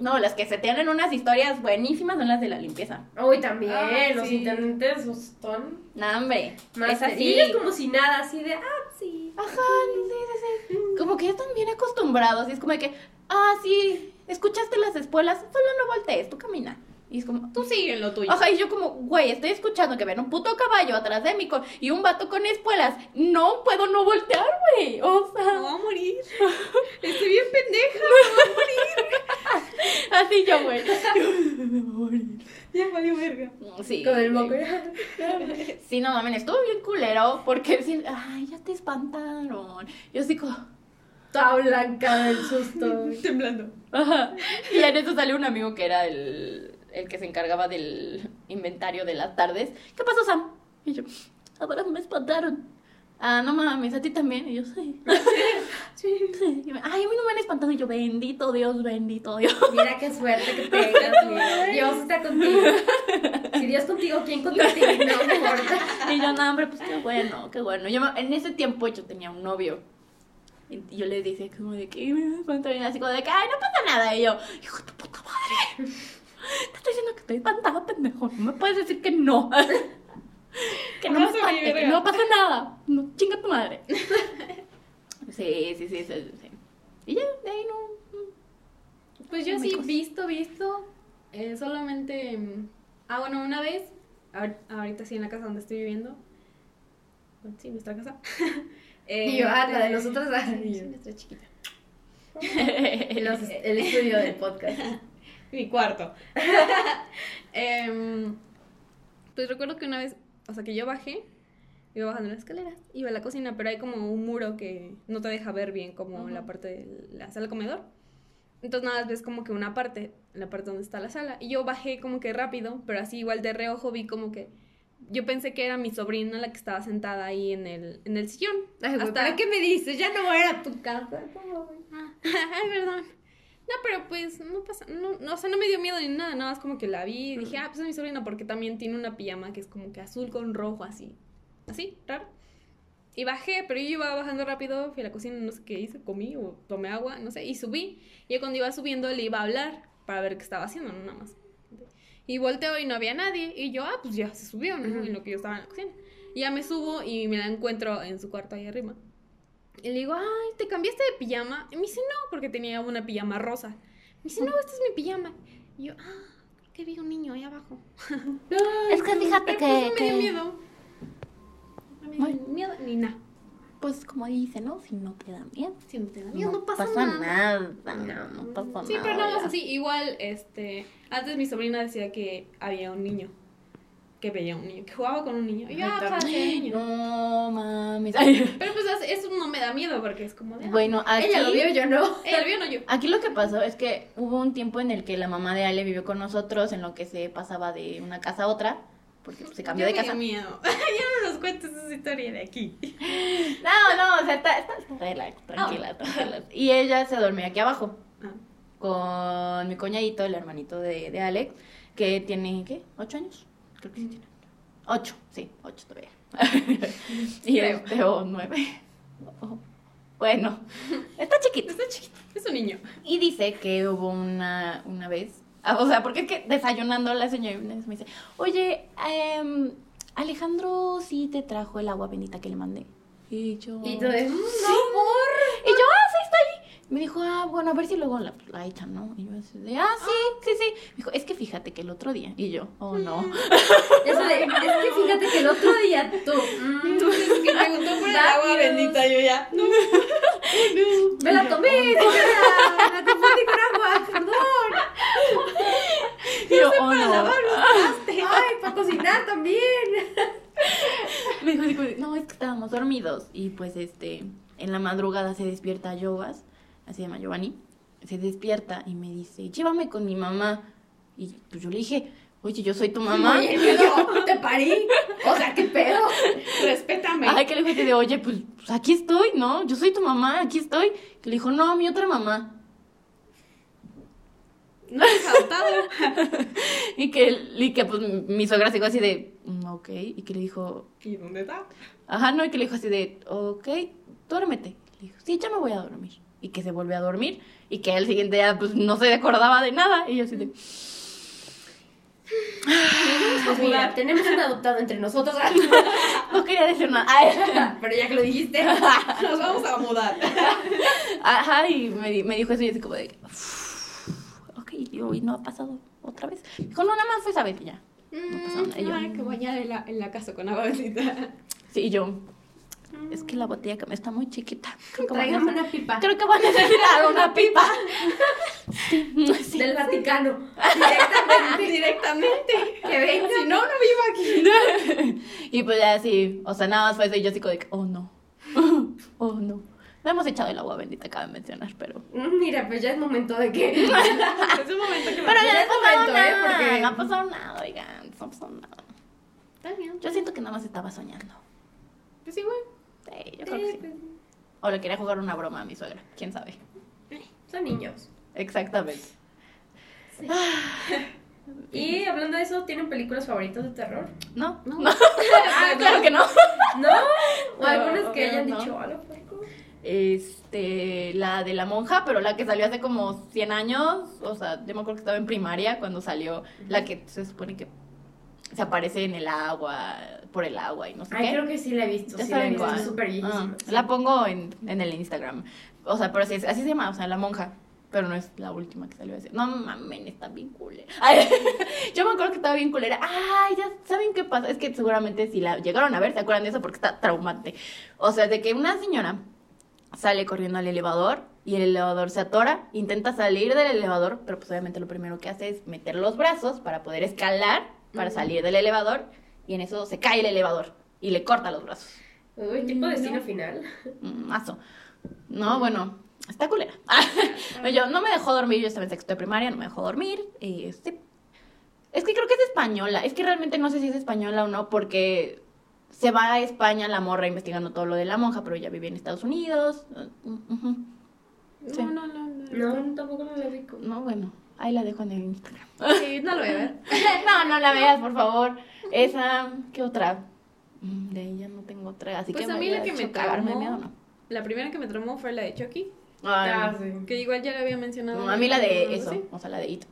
no, las que se tienen unas historias buenísimas son las de la limpieza. Uy, también, los intendentes son... No, hombre, es así. es como si nada, así de, ah, sí. Ajá, sí, sí, sí. Como que ya están bien acostumbrados y es como de que, ah, sí, escuchaste las espuelas, solo no voltees, tú camina. Y es como, tú sigue en lo tuyo. Ajá, y yo como, güey, estoy escuchando que ven un puto caballo atrás de mí con, y un vato con espuelas. No puedo no voltear, güey. O sea. Me voy a morir. Estoy bien pendeja, me voy a morir. *laughs* así yo, güey. *laughs* Ya valió verga. Sí. Con el moco. Sí, no mames, estuvo bien culero porque sí, ay, ya te espantaron. Yo así como, Toda blanca del susto. *laughs* Temblando. ajá. Y en eso salió un amigo que era el, el que se encargaba del *laughs* inventario de las tardes. ¿Qué pasó, Sam? Y yo, ahora me espantaron. Ah, no mames, a ti también. Y yo, sí. *laughs* Sí. sí. Y me, ay, a mí no me han espantado. Y yo, bendito Dios, bendito Dios. Mira qué suerte que tengas. *laughs* Dios está contigo. Si Dios contigo, ¿quién contra ti? No importa. Y yo, no, hombre, pues qué bueno, qué bueno. Yo en ese tiempo yo tenía un novio. Y yo le decía como de que me espantan y así como de que, ay, no pasa nada. Y yo, hijo de tu puta madre. Te estoy diciendo que estoy espantada, pendejo. No me puedes decir que no. Que no me Pasa mi espante, que no pasa nada. No, chinga tu madre. Sí, sí, sí, sí, sí. Y ya, de ahí no. Pues yo No me sí, visto, visto. eh, solamente. mm, Ah, bueno, una vez. ahor- Ahorita sí en la casa donde estoy viviendo. Bueno, sí, nuestra casa. *laughs* Eh, Y yo, ah, la de este, nosotros. ah, Sí, nuestra chiquita. *laughs* Los- el estudio del podcast. *laughs* Mi cuarto. *laughs* Em, pues recuerdo que una vez, o sea, que yo bajé, iba bajando las escaleras, iba a la cocina, pero hay como un muro que no te deja ver bien como la parte de la sala comedor. Entonces nada más ves como que una parte, la parte donde está la sala. Y yo bajé como que rápido, pero así igual de reojo vi como que... Yo pensé que era mi sobrina la que estaba sentada ahí en el, en el sillón. Ay, Hasta- ¿Para *laughs* qué me dices? Ya no voy a ir a tu casa. Ay, perdón. No, pero pues no pasa, no, no, o sea, no me dio miedo ni nada, nada más como que la vi y dije, ah, pues es mi sobrina porque también tiene una pijama que es como que azul con rojo, así, así, raro. Y bajé, pero yo iba bajando rápido, fui a la cocina, no sé qué hice, comí o tomé agua, no sé, y subí. Y cuando iba subiendo le iba a hablar para ver qué estaba haciendo, no nada más. Y volteo y no había nadie. Y yo, ah, pues ya se subió, ¿no? Ujú. En lo que yo estaba en la cocina. Y ya me subo y me la encuentro en su cuarto ahí arriba. Y le digo, ay, ¿te cambiaste de pijama? Y me dice, no, porque tenía una pijama rosa. Me dice, no, esta es mi pijama. Y yo, ah, creo que vi un niño ahí abajo. *laughs* Es que fíjate Pero pues no que. me dio que- miedo. No me dio Ay. miedo ni nada. Pues como dice, ¿no? Si no te da miedo. Si no te da miedo, no, pasa, nada. nada. No, no pasa Sí, nada. pero nada más ya. así. Igual, este, antes mi sobrina decía que había un niño. Que veía un niño, que jugaba con un niño. Y yo, ah, pues, niño. No mames. Pero pues eso no me da miedo porque es como de. ah, Bueno, aquí, Ella lo vio, yo no. *laughs* Ella lo vio, no yo. aquí lo que pasó es que hubo un tiempo en el que la mamá de Ale vivió con nosotros, en lo que se pasaba de una casa a otra, porque pues, se cambió de me casa. dio miedo. *laughs* ya no nos cuentes esa historia de aquí. *laughs* No, no, o sea, está, está, relax, tranquila, tranquila. Y ella se dormía aquí abajo Ah. con mi coñadito, el hermanito de, de Alex, que tiene, ¿qué? ¿Ocho años? Creo que sí tiene. Ocho, sí, ocho todavía. *laughs* y este, o nueve. Bueno, está chiquito. Está chiquito. Es un niño. Y dice que hubo una, una vez, ah, o sea, porque es que desayunando la señora me dice, oye, em, Alejandro sí te trajo el agua bendita que le mandé. Y yo... Y "Mm, no, Y yo, ah, sí, está ahí. Me dijo, ah, bueno, a ver si luego la, la echan, ¿no? Y yo así de, ah, sí, sí, sí. Me dijo, es que fíjate que el otro día. Y yo, oh, no. *laughs* Eso de, es que fíjate que el otro día tú. mm, Entonces que preguntó por el agua bendita, yo ya. No. Me la *laughs* tomé, señora. La confundí con agua, perdón. Y yo, oh, no. Ay, para cocinar también. *laughs* Me dijo, no, es que estábamos dormidos. Y pues, este, en la madrugada se despierta Jovas, así se llama Giovanni, se despierta y me dice, llévame con mi mamá. Y pues yo le dije, oye, yo soy tu mamá. Oye, yo te parí. O sea, qué pedo. *laughs* Respétame. Ay, que le dije de, oye, pues, pues, aquí estoy, ¿no? Yo soy tu mamá, aquí estoy. Que le dijo, no, mi otra mamá. No he saltado. *laughs* Y que, y que pues mi suegra se quedó así de, "Mm, ok. Y que le dijo, ¿Y dónde está? ajá, no, y que le dijo así de, ok, duérmete. Le dijo, sí, ya me voy a dormir. Y que se volvió a dormir. Y que al siguiente día, pues, no se acordaba de nada. Y yo así de, Pues mira, tenemos un adoptado entre nosotros. *laughs* no quería decir nada. Ay. *laughs* Pero ya que lo dijiste. *laughs* Nos vamos a mudar. Ajá, y me, me dijo eso y así como de, "Uf, ok, y yo, ¿y no ha pasado otra vez? Dijo, no, nada más fue esa vez y ya. No pasa nada. Y yo, Ay, que bañar en la, en la casa con agua bendita. Sí, y yo, Es que la botella que me está muy chiquita. *laughs* Creo que, voy a, Tráigame una pipa. creo que voy a necesitar *laughs* una pipa. *laughs* Sí, sí. Del Vaticano. Directamente. Directamente. Que venga. Si no, no vivo aquí. y pues ya así, o sea, nada más fue eso y yo así como de, que, oh no, oh no. No hemos echado el agua bendita, cabe mencionar, pero... Mm, Mira, pues ya es momento de que. Es un momento que me Pero ya ya es momento, ¿eh? Porque- no ha pasado nada, oigan, no ha pasado nada. Está bien. Yo siento que nada más estaba soñando. Pues igual. Sí, yo creo que sí. O le quería jugar una broma a mi suegra, quién sabe. Son niños. Exactamente. Y hablando de eso, ¿tienen películas favoritas de terror? No, No. no. *laughs* Ah, claro que no. *laughs* ¿No? ¿O algunas que hayan no. dicho algo? Este, la de la monja, pero la que salió hace como 100 años, o sea, yo me acuerdo que estaba en primaria cuando salió, la que se supone que se aparece en el agua, por el agua y no sé Ay, qué. creo que sí la he visto. Ya sí la he saben visto. súper viejísima. Ah, La pongo en, en el Instagram. O sea, pero sí, es- así se llama, o sea, la monja. Pero no es la última que salió ese. No mames, está bien culera. Ay, *laughs* yo me acuerdo que estaba bien culera. Ay, ya saben qué pasa. Es que seguramente si la llegaron a ver, se acuerdan de eso porque está traumante. O sea, de que una señora sale corriendo al elevador y el elevador se atora, intenta salir del elevador, pero pues obviamente lo primero que hace es meter los brazos para poder escalar, para salir del elevador y en eso se cae el elevador y le corta los brazos. Uy, tipo destino No. final. Mm, Mazo. No, bueno, está culera. *laughs* yo no me dejó dormir, yo estaba en sexto de primaria, no me dejó dormir. Y sí. Es que creo que es española. Es que realmente no sé si es española o no, porque se va a España la morra investigando todo lo de la monja, pero ella vive en Estados Unidos. Uh. Sí. No, no, no. No, No, tampoco la ubico. No, bueno, ahí la dejo en el Instagram. Sí, no lo voy a ver. *laughs* no, no la veas, por favor. Esa, ¿qué otra? Mm, De ella no tengo otra, así Pues que a mí la que me hecho cagarme de traumó- miedo, ¿no? La primera que me traumó fue la de Chucky. Ay, Ah, sí. Que igual ya la había mencionado. no, a mí la de eso, Sí. o sea, la de It.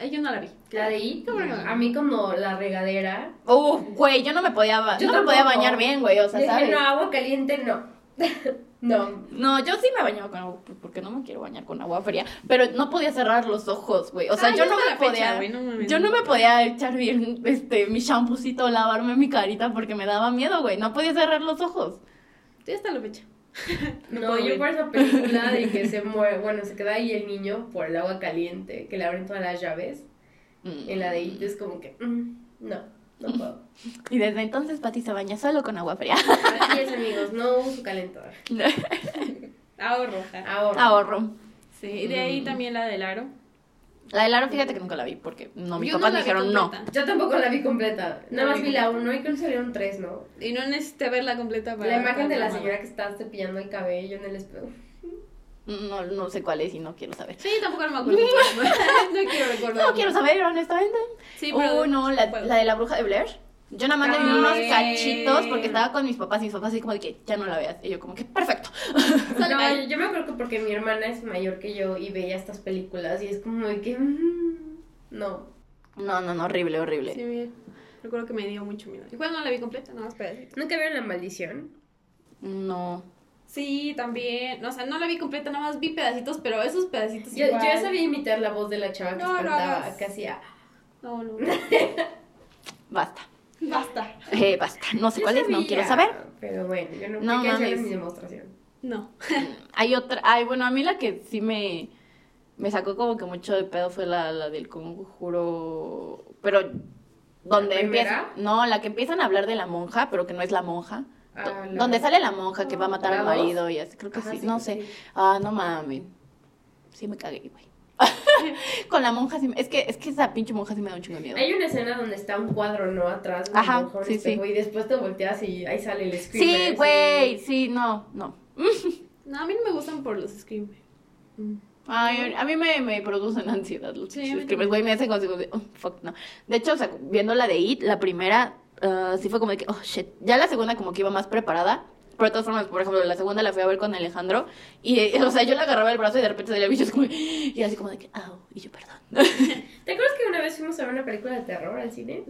Ay, yo no la vi. La de It, ¿Cómo no? a mí como la regadera. Uf, güey, yo no me podía, ba- Yo no me podía bañar bien, güey, o sea, ¿sabes? no, agua caliente, no. *laughs* no. No, yo sí me bañaba con agua, pues, porque no me quiero bañar con agua fría, pero no podía cerrar los ojos, güey. O sea, Ah, yo ya no me fecha, podía, no yo no me podía echar bien, este, mi champucito, lavarme mi carita porque me daba miedo, güey. No podía cerrar los ojos. Sí, hasta la fecha. *laughs* No, puedo yo por esa película de que se muere, bueno, se queda ahí el niño por el agua caliente, que le abren todas las llaves. Mm. En la de It es como que, mm, no, no puedo. *laughs* Y desde entonces Pati se baña solo con agua fría. Así es, amigos, no uso calentador. *laughs* Ahorro. Ahora. Ahorro. Sí, y de ahí Mm. también la del aro. La del aro, fíjate que nunca la vi porque no, mis Yo papás no me dijeron no. Yo tampoco la vi completa. Nada más vi la completa. 1 y creo que salieron 3, ¿no? Y no necesité verla completa para. La imagen de la señora que estaba cepillando el cabello en el espejo. No, no sé cuál es y no quiero saber. Sí, tampoco no me acuerdo. *laughs* *laughs* no quiero recordar. No quiero saber, honestamente. Sí, pero. Uy, no, la, de la bruja de Blair. Yo nada más le vi unos cachitos porque estaba con mis papás y mis papás así como de que ya no la veas. Y yo como que, perfecto. *laughs* No, yo, yo me acuerdo que porque mi hermana es mayor que yo y veía estas películas y es como de que... mm, no. No, no, no, horrible, horrible. Sí, bien. Recuerdo que me dio mucho miedo. Igual no la vi completa, nada más pedacitos. ¿Nunca vieron La Maldición? No. Sí, también. O sea, no la vi completa, nada más vi pedacitos, pero esos pedacitos. Yo, yo igual. ya sabía imitar la voz de la chava que No, no espantaba, hagas. que hacía... No, no. *laughs* Basta. Basta. Eh, basta. No sé Yo cuál es, no quiero saber. Pero bueno, yo no, No no hacer mi demostración. No. *laughs* Hay otra. Ay, bueno, a mí la que sí me, me sacó como que mucho de pedo fue la, la del conjuro. Pero. Donde empieza. No, la que empiezan a hablar de la monja, pero que no es la monja. Ah, la- Donde sale la monja que va a matar ¿La al marido y así. Creo que Ajá, sí. sí, No sé. sí. Ah, no mames. Sí me cagué, güey. *laughs* Con la monja sí me- Es que, es que esa pinche monja sí me da un chingo de miedo. Hay una escena donde está un cuadro, ¿no? Atrás, Ajá, un sí, espejo, sí. y después te volteas y ahí sale el screamer. Sí, güey. Sí, no, no. *laughs* No, a mí no me gustan por los scream. Mm. Ay, a mí me, me producen ansiedad los Sí, screamers, güey, me hacen como de, oh, fuck, no. De hecho, o sea, viendo la de It, la primera, ah, sí fue como de que, oh, shit. Ya la segunda como que iba más preparada, pero de todas formas, por ejemplo, la segunda la fui a ver con Alejandro, y, eh, *laughs* o sea, yo le agarraba el brazo y de repente salía bichos como, y así como de que, au, y yo, perdón. *laughs* ¿Te acuerdas que una vez fuimos a ver una película de terror al cine?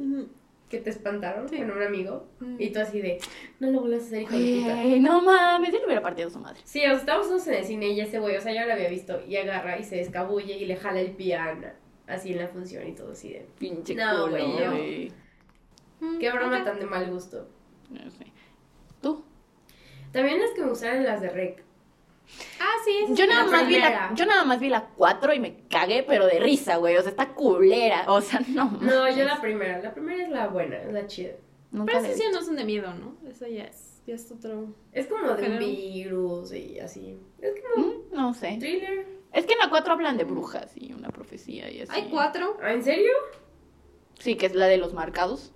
Que te espantaron Sí. con un amigo. Mm. Y tú así de, no lo vuelvas a hacer, hijo de puta. No mames, yo le hubiera partido a su madre. Sí, o sea, estábamos en el cine y ese güey, o sea, yo lo había visto, y agarra y se escabulle y le jala el piano, así en la función y todo así de, Pinche No, culo, güey, yo- güey. Mm, qué broma ok. tan de mal gusto. No sé. ¿Tú? También las que me gustaron las de Rec. Ah, sí, Yo nada, más vi la, yo nada más vi la 4 y me cagué, pero de risa, güey. O sea, está culera. O sea, no. No, mames. yo la primera. La primera es la buena, es la chida. Nunca Pero esas ya no son de miedo, ¿no? Eso ya es, ya es otro... Es como de un virus y así. Es como Mm, No sé. thriller. Es que en la 4 hablan de brujas y una profecía y así. Hay cuatro. ¿Ah, ¿En serio? Sí, que es la de los marcados.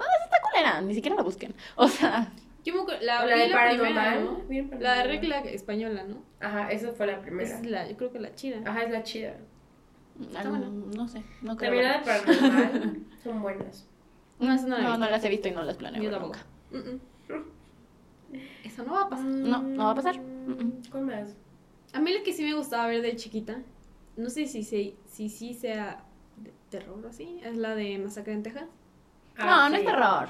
Ah, esa está culera. Ni siquiera la busquen. O sea, Yo me acuerdo- la, de la paranormal. primera, ¿no? La de regla española, ¿no? Ajá, esa fue la primera. Esa es la, yo creo que la chida. Ajá, es la chida. ah, buena. no sé. No creo. También la de paranormal *laughs* son buenas. No, no la No, no las he visto y no las planeo. Yo tampoco. Mm, mm. Eso no va a pasar. No, no va a pasar. Mm, mm. ¿Cuál más? A mí la que sí me gustaba ver de chiquita, no sé si se, si sí sea de terror o así, es la de Masacre en Texas. No, Ah, no sí. es terror.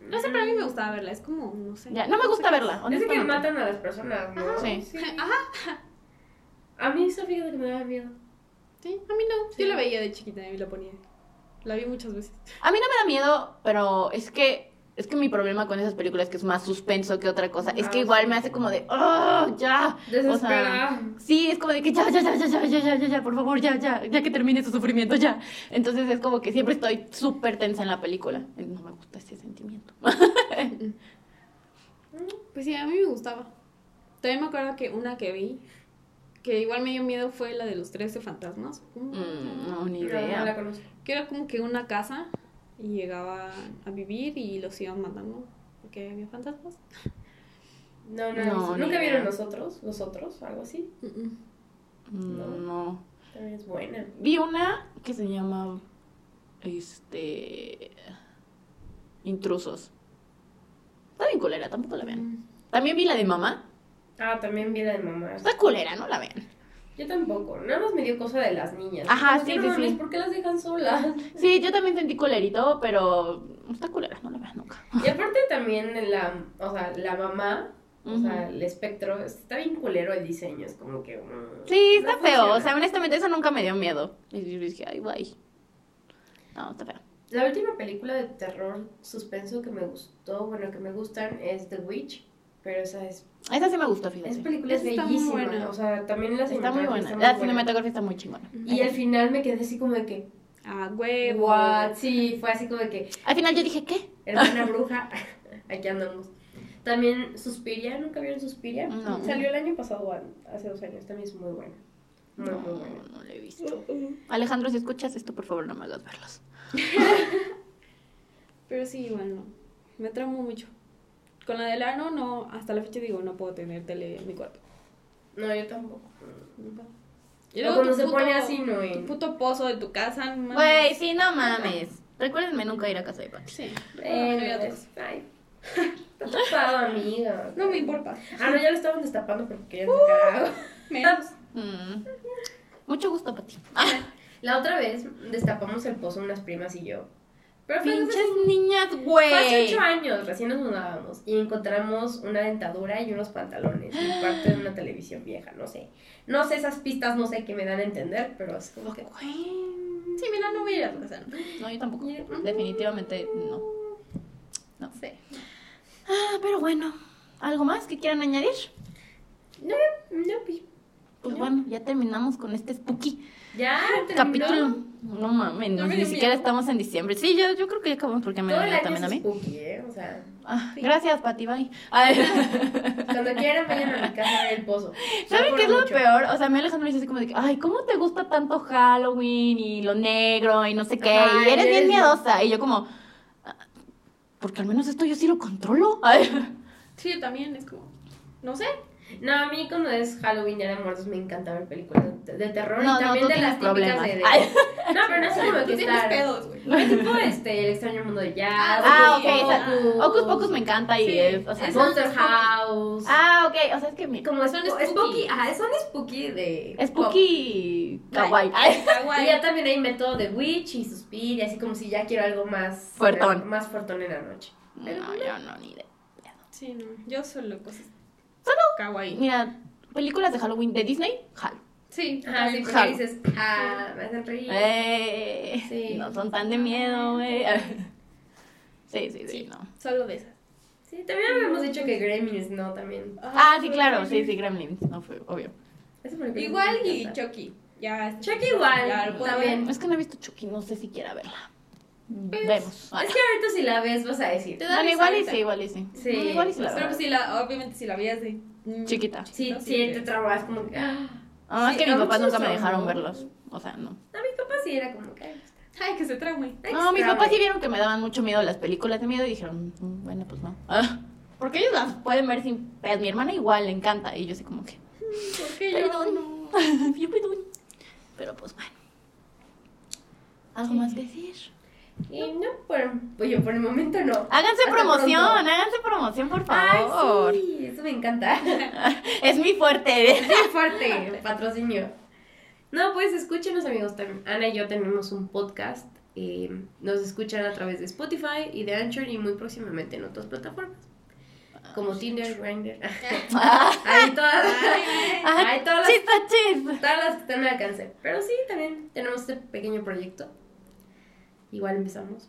No sé, pero a mí me gustaba verla, es como, no sé. Ya, no me gusta verla. Es que matan a las personas, ¿no? Sí. Ajá, A mí esa fíjate que me daba miedo. sí, a mí no. Sí. Yo la veía de chiquita y la ponía. La vi muchas veces. A mí no me da miedo, pero es que es que mi problema con esas películas que es más suspenso que otra cosa. Es que Ah, igual me hace como de, ¡oh, ya! O sea, sí, es como de que ya, ya, ya, ya, ya, ya, ya, ya, ya, por favor, ya, ya, ya que termine su sufrimiento, ya. Entonces es como que siempre estoy súper tensa en la película. No me gusta ese sentimiento. *laughs* Pues sí, a mí me gustaba. También me acuerdo que una que vi, que igual me dio miedo, fue la de los 13 fantasmas. Mm, no, ni No, no la idea. conozco. Que era como que una casa y llegaban a vivir y los iban matando porque había fantasmas. No, no, No, no. ni ¿Nunca idea. vieron nosotros? ¿Los otros? ¿Algo así? No, no. También es buena. Vi una que se llama, este, Intrusos. Está bien culera, tampoco la vean. También vi la de mamá. Ah, también vi la de mamá. Está culera, no la vean. Yo tampoco. Nada más me dio cosa de las niñas. Ajá, sí, sí, sí. ¿Por qué las dejan solas? *laughs* Sí, yo también sentí culerito, pero está culera, no la veas nunca. Y aparte también la, o sea, la mamá, o sea, el espectro, está bien culero el diseño, es como que... mm, Sí, no está feo. O sea, honestamente, eso nunca me dio miedo. Y yo dije, ay, guay. No, está feo. La última película de terror suspenso que me gustó, bueno, que me gustan es The Witch, pero esa es, Esa sí me gustó, esa fíjate. película es Esa está muy bellísima, buena. o sea, también la Está muy buena. La está muy buena. cinematografía está muy chingona. Y al final me quedé así como de que, Ah, huevo. what, sí, fue así como de que, Al final yo dije, ¿qué? hermana bruja, *laughs* aquí andamos. También Suspiria, ¿nunca vieron Suspiria? No. Salió el año pasado, hace dos años, también es muy buena. Muy, No, muy buena. no la he visto. Alejandro, si escuchas esto, por favor, no me hagas verlos. *laughs* Pero sí, igual no. Me tramo mucho. Con la del ano, no, hasta la fecha digo, no puedo tener tele en mi cuarto. No, yo tampoco. No puedo. Y luego cuando tu se puto- pone así, no, Tu en- puto pozo de tu casa, no mames. Güey, sí, no mames. Recuérdenme nunca ir a casa de Pati. Sí. Ya es- ay, *laughs* Está tapado, amiga. No me importa. Ah, no, ya lo estaban destapando porque algo. *laughs* Menos. Mm. Mucho gusto, Pati. La otra vez destapamos el pozo unas primas y yo. Pero Pinches niñas, fue hace güey. ocho años, recién nos mudábamos. Y encontramos una dentadura y unos pantalones. Y parte de una televisión vieja, no sé. No sé, esas pistas no sé qué me dan a entender, pero es como que. Güey. Sí, mira, no voy a ir a. ¿no? Yo tampoco. Ya. Definitivamente no. No. Sí. Ah, pero bueno. ¿Algo más que quieran añadir? No, no, pues. Pues No. bueno, ya terminamos con este spooky Ya, terminó. capítulo. No mames, No ni siquiera estamos en diciembre. Sí, yo, yo creo que ya acabamos porque me año también a mí. spooky, ¿eh? O sea, Ah, Sí. Gracias, Pati, bye. *laughs* Cuando quieran vayan a mi casa a ver el pozo. ¿Saben qué es lo mucho. peor? O sea, a mí Alejandro me dice así como de que, ay, ¿cómo te gusta tanto Halloween y lo negro y no sé qué? Y eres y bien eres- miedosa. Y yo como, "Ah, porque al menos esto yo sí lo controlo. *laughs* Ay. Sí, yo también es como. No sé. No, a mí cuando es Halloween, Día de Muertos, me encanta ver películas de, de terror No, y no, también tú de las típicas de, de-. No, pero no es como que estar... pedos, güey. ¿Qué tipo este, El extraño mundo de jazz? Ah, ok, Hocus Pocus, Pocus me encanta y Sí, es, o sea, es- Monster. House. Ah, ok, o sea, es que mi, como son spooky. spooky. Ajá, son spooky de... spooky pop. kawaii. Ay. Y Kawaii. ya también hay método de Witch y Suspiria, así como si ya quiero algo más... Fuertón. Más fuertón en la noche. No, yo no, ni idea. Sí, no. Yo solo cosas. Solo, Kawaii. mira, películas de Halloween de Disney, Hal. Sí. Ajá, sí, porque dices, ah, me hacen reír. Eh, Sí. No son tan de miedo, güey. *laughs* Sí, sí, sí, Sí. no. Solo de esas. Sí, también habíamos dicho que Gremlins no, también. Ah, sí, claro, sí, sí, Gremlins, no fue obvio. Igual y. Chucky. Ya. Chucky igual, puedo también. Es que no he visto Chucky, no sé si quiera verla. Pues, Vemos. Es que ahorita si la ves vas a decir. Te da Bueno, igual y sí, igual y sí. Sí, igual y sí la Pero pues si la, obviamente si la veías de mm, Chiquita. Sí, sí, que- te trabas como que... ah. Ah, es Sí, que mis papás nunca me no. dejaron verlos. O sea, no. A mi papá sí era como que... Ay, que se traume. No, mis papás sí vieron que me daban mucho miedo las películas de miedo y dijeron, "Mm, bueno, pues no. Ah, porque ellos las pueden ver sin pedos. Mi hermana igual le encanta. Y yo así como que, ¿Por qué yo perdón. no? *laughs* yo perdón. Pero pues bueno. ¿Algo más que decir? Y no, por, pues yo por el momento no. Háganse Hasta promoción, pronto. háganse promoción, por favor. Ay, sí, eso me encanta. *laughs* Es mi fuerte. Es bien fuerte, patrocinio. No, pues escúchenos amigos. Ana y yo tenemos un podcast. eh, nos escuchan a través de Spotify y de Anchor y muy próximamente en otras plataformas. Como Tinder, Grindr. *laughs* *laughs* Ahí todas. Ahí todas las, todas las que están al alcance. Pero sí, también tenemos este pequeño proyecto. Igual empezamos.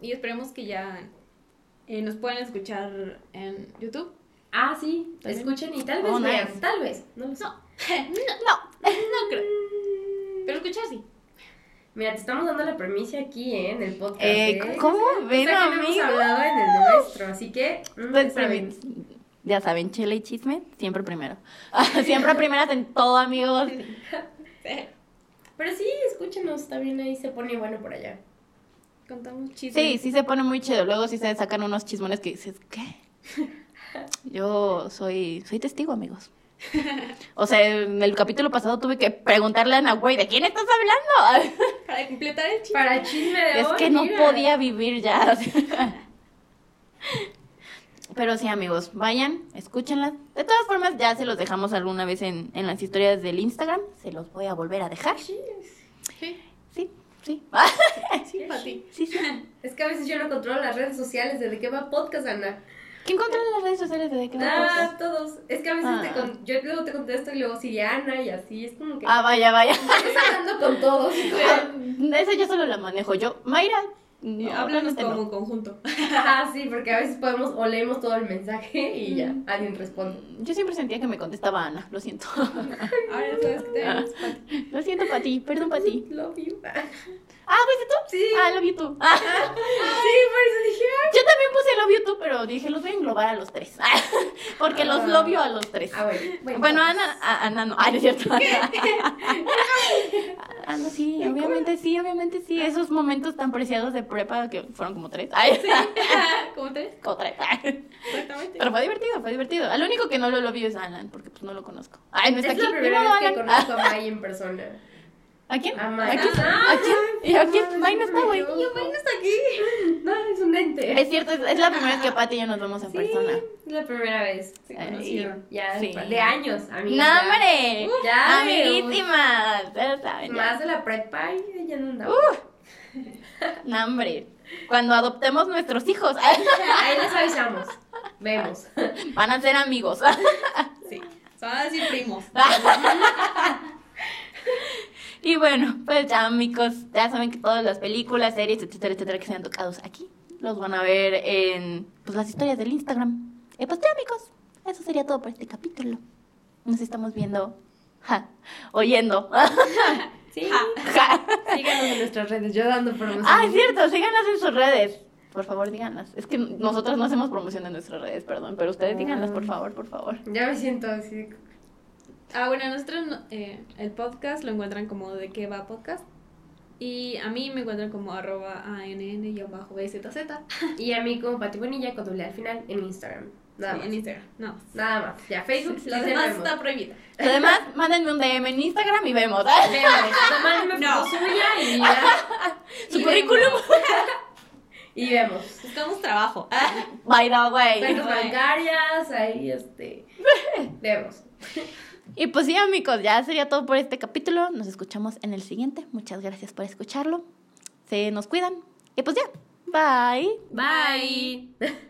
Y esperemos que ya eh, nos puedan escuchar en YouTube. Ah, sí, También. escuchen y tal vez Oh, nice. vean. Tal vez. No sé. *laughs* No, no creo. Pero escuchar sí. Mira, te estamos dando la premisa aquí ¿eh? en el podcast. Eh, ¿eh? ¿cómo O ven, sea, que no hemos hablado en el nuestro, así que. mm, Pues, ya saben. Ya saben, chile y chisme, siempre primero. *laughs* siempre primeras en todo, amigos. *laughs* Pero sí, escúchenos, también ahí se pone bueno por allá. Contamos chistes. Sí, sí se pone muy chido. Luego sí se sacan unos chismones que dices, ¿qué? *laughs* Yo soy, soy testigo, amigos. O sea, en el capítulo pasado tuve que preguntarle a Ana, güey, ¿de quién estás hablando? *laughs* Para completar el chiste. Para el chisme de Es hoy, que no mira. podía vivir ya. *laughs* Pero sí, amigos, vayan, escúchenlas. De todas formas, ya se los dejamos alguna vez en, en las historias del Instagram. Se los voy a volver a dejar. Sí, Sí, sí. sí, *laughs* para ti. Sí, sí. Es que a veces yo no controlo las redes sociales. ¿De qué va podcast, Ana? ¿Quién controla las redes sociales de qué va Ah, podcast? todos. Es que a veces Ah. te con- yo luego te contesto y luego sí, Ana y así. Es como que. Ah, vaya, vaya. *laughs* Estás hablando con todos. *laughs* Esa yo solo la manejo yo. Mayra, no, Háblanos como no. un conjunto. *laughs* Ajá, sí, porque a veces podemos o leemos todo el mensaje y ya, alguien responde. Yo siempre sentía que me contestaba Ana, lo siento. *laughs* Ahora sabes que tenemos Pati. Lo siento, Pati, perdón, Pati. *laughs* Love you. Ah, ¿fuiste tú? Sí. Ah, love you tú. Ah, *laughs* Sí, por eso dije, "Ay". yo también puse love you tú, pero dije, los voy a englobar a los tres. *laughs* Porque los Ah. you a los tres. Ah, bueno. Bueno, Bueno, Ana, a- Ana no. Ay, no es cierto. Ana sí, obviamente sí, obviamente sí. Esos momentos tan preciados de prepa que fueron como tres. Ay, ¿Cómo te ves? como tres. Exactamente. Pero fue divertido, fue divertido. Al único que no lo you es Alan, porque pues no lo conozco. Ay, no está Es aquí. la primera vez que conozco a *laughs* May en persona. ¿A quién? A ¿A quién? Ah, ¿A quién? ¿Y a quién? May no está, güey. Yo, May no está aquí. No, es un ente. Es cierto, es, es la primera vez que Pati y yo nos vemos en Sí, persona. es la primera vez. Se conocieron. Ya, Sí. de años, ¡No, amiga. hombre! Ya, Amiguísimas. Ya saben, ya. Más de la prepa y ya no andaba. No, hombre. Cuando adoptemos nuestros hijos, *laughs* Ahí les avisamos. Vemos. van a ser amigos. Sí. Se van a decir primos. *laughs* Y bueno, pues ya amigos, ya saben que todas las películas, series, etcétera, etcétera, que sean tocados aquí, los van a ver en pues, las historias del Instagram. Y pues ya amigos, eso sería todo por este capítulo. Nos estamos viendo, ja, oyendo. *laughs* Sí. Ja. Síganos en nuestras redes. Yo dando promoción. ah, es cierto, síganos en sus redes. Por favor, díganlas. Es que nosotros no hacemos promoción en nuestras redes, perdón, pero ustedes díganlas, por favor, por favor. Ya me siento así. Ah, bueno, nosotros no- eh, el podcast lo encuentran como de qué va podcast. Y a mí me encuentran como arroba ANN-BZZ. Y a mí como Pati Bonilla con doble al final en Instagram. Nada Sí, más. en Instagram. No. Nada más. Ya, Facebook. sí Lo demás vemos. está prohibido. *laughs* Además, mándenme un DM en Instagram y vemos. Vemos. *laughs* Tomándome No. suya y ya. Su Y currículum. vemos. *laughs* Y vemos. Buscamos trabajo. By the way. Cuentas bancarias, ahí este. Vemos. Y pues sí, amigos, ya sería todo por este capítulo. Nos escuchamos en el siguiente. Muchas gracias por escucharlo. Se nos cuidan. Y pues ya. Bye. Bye. *laughs*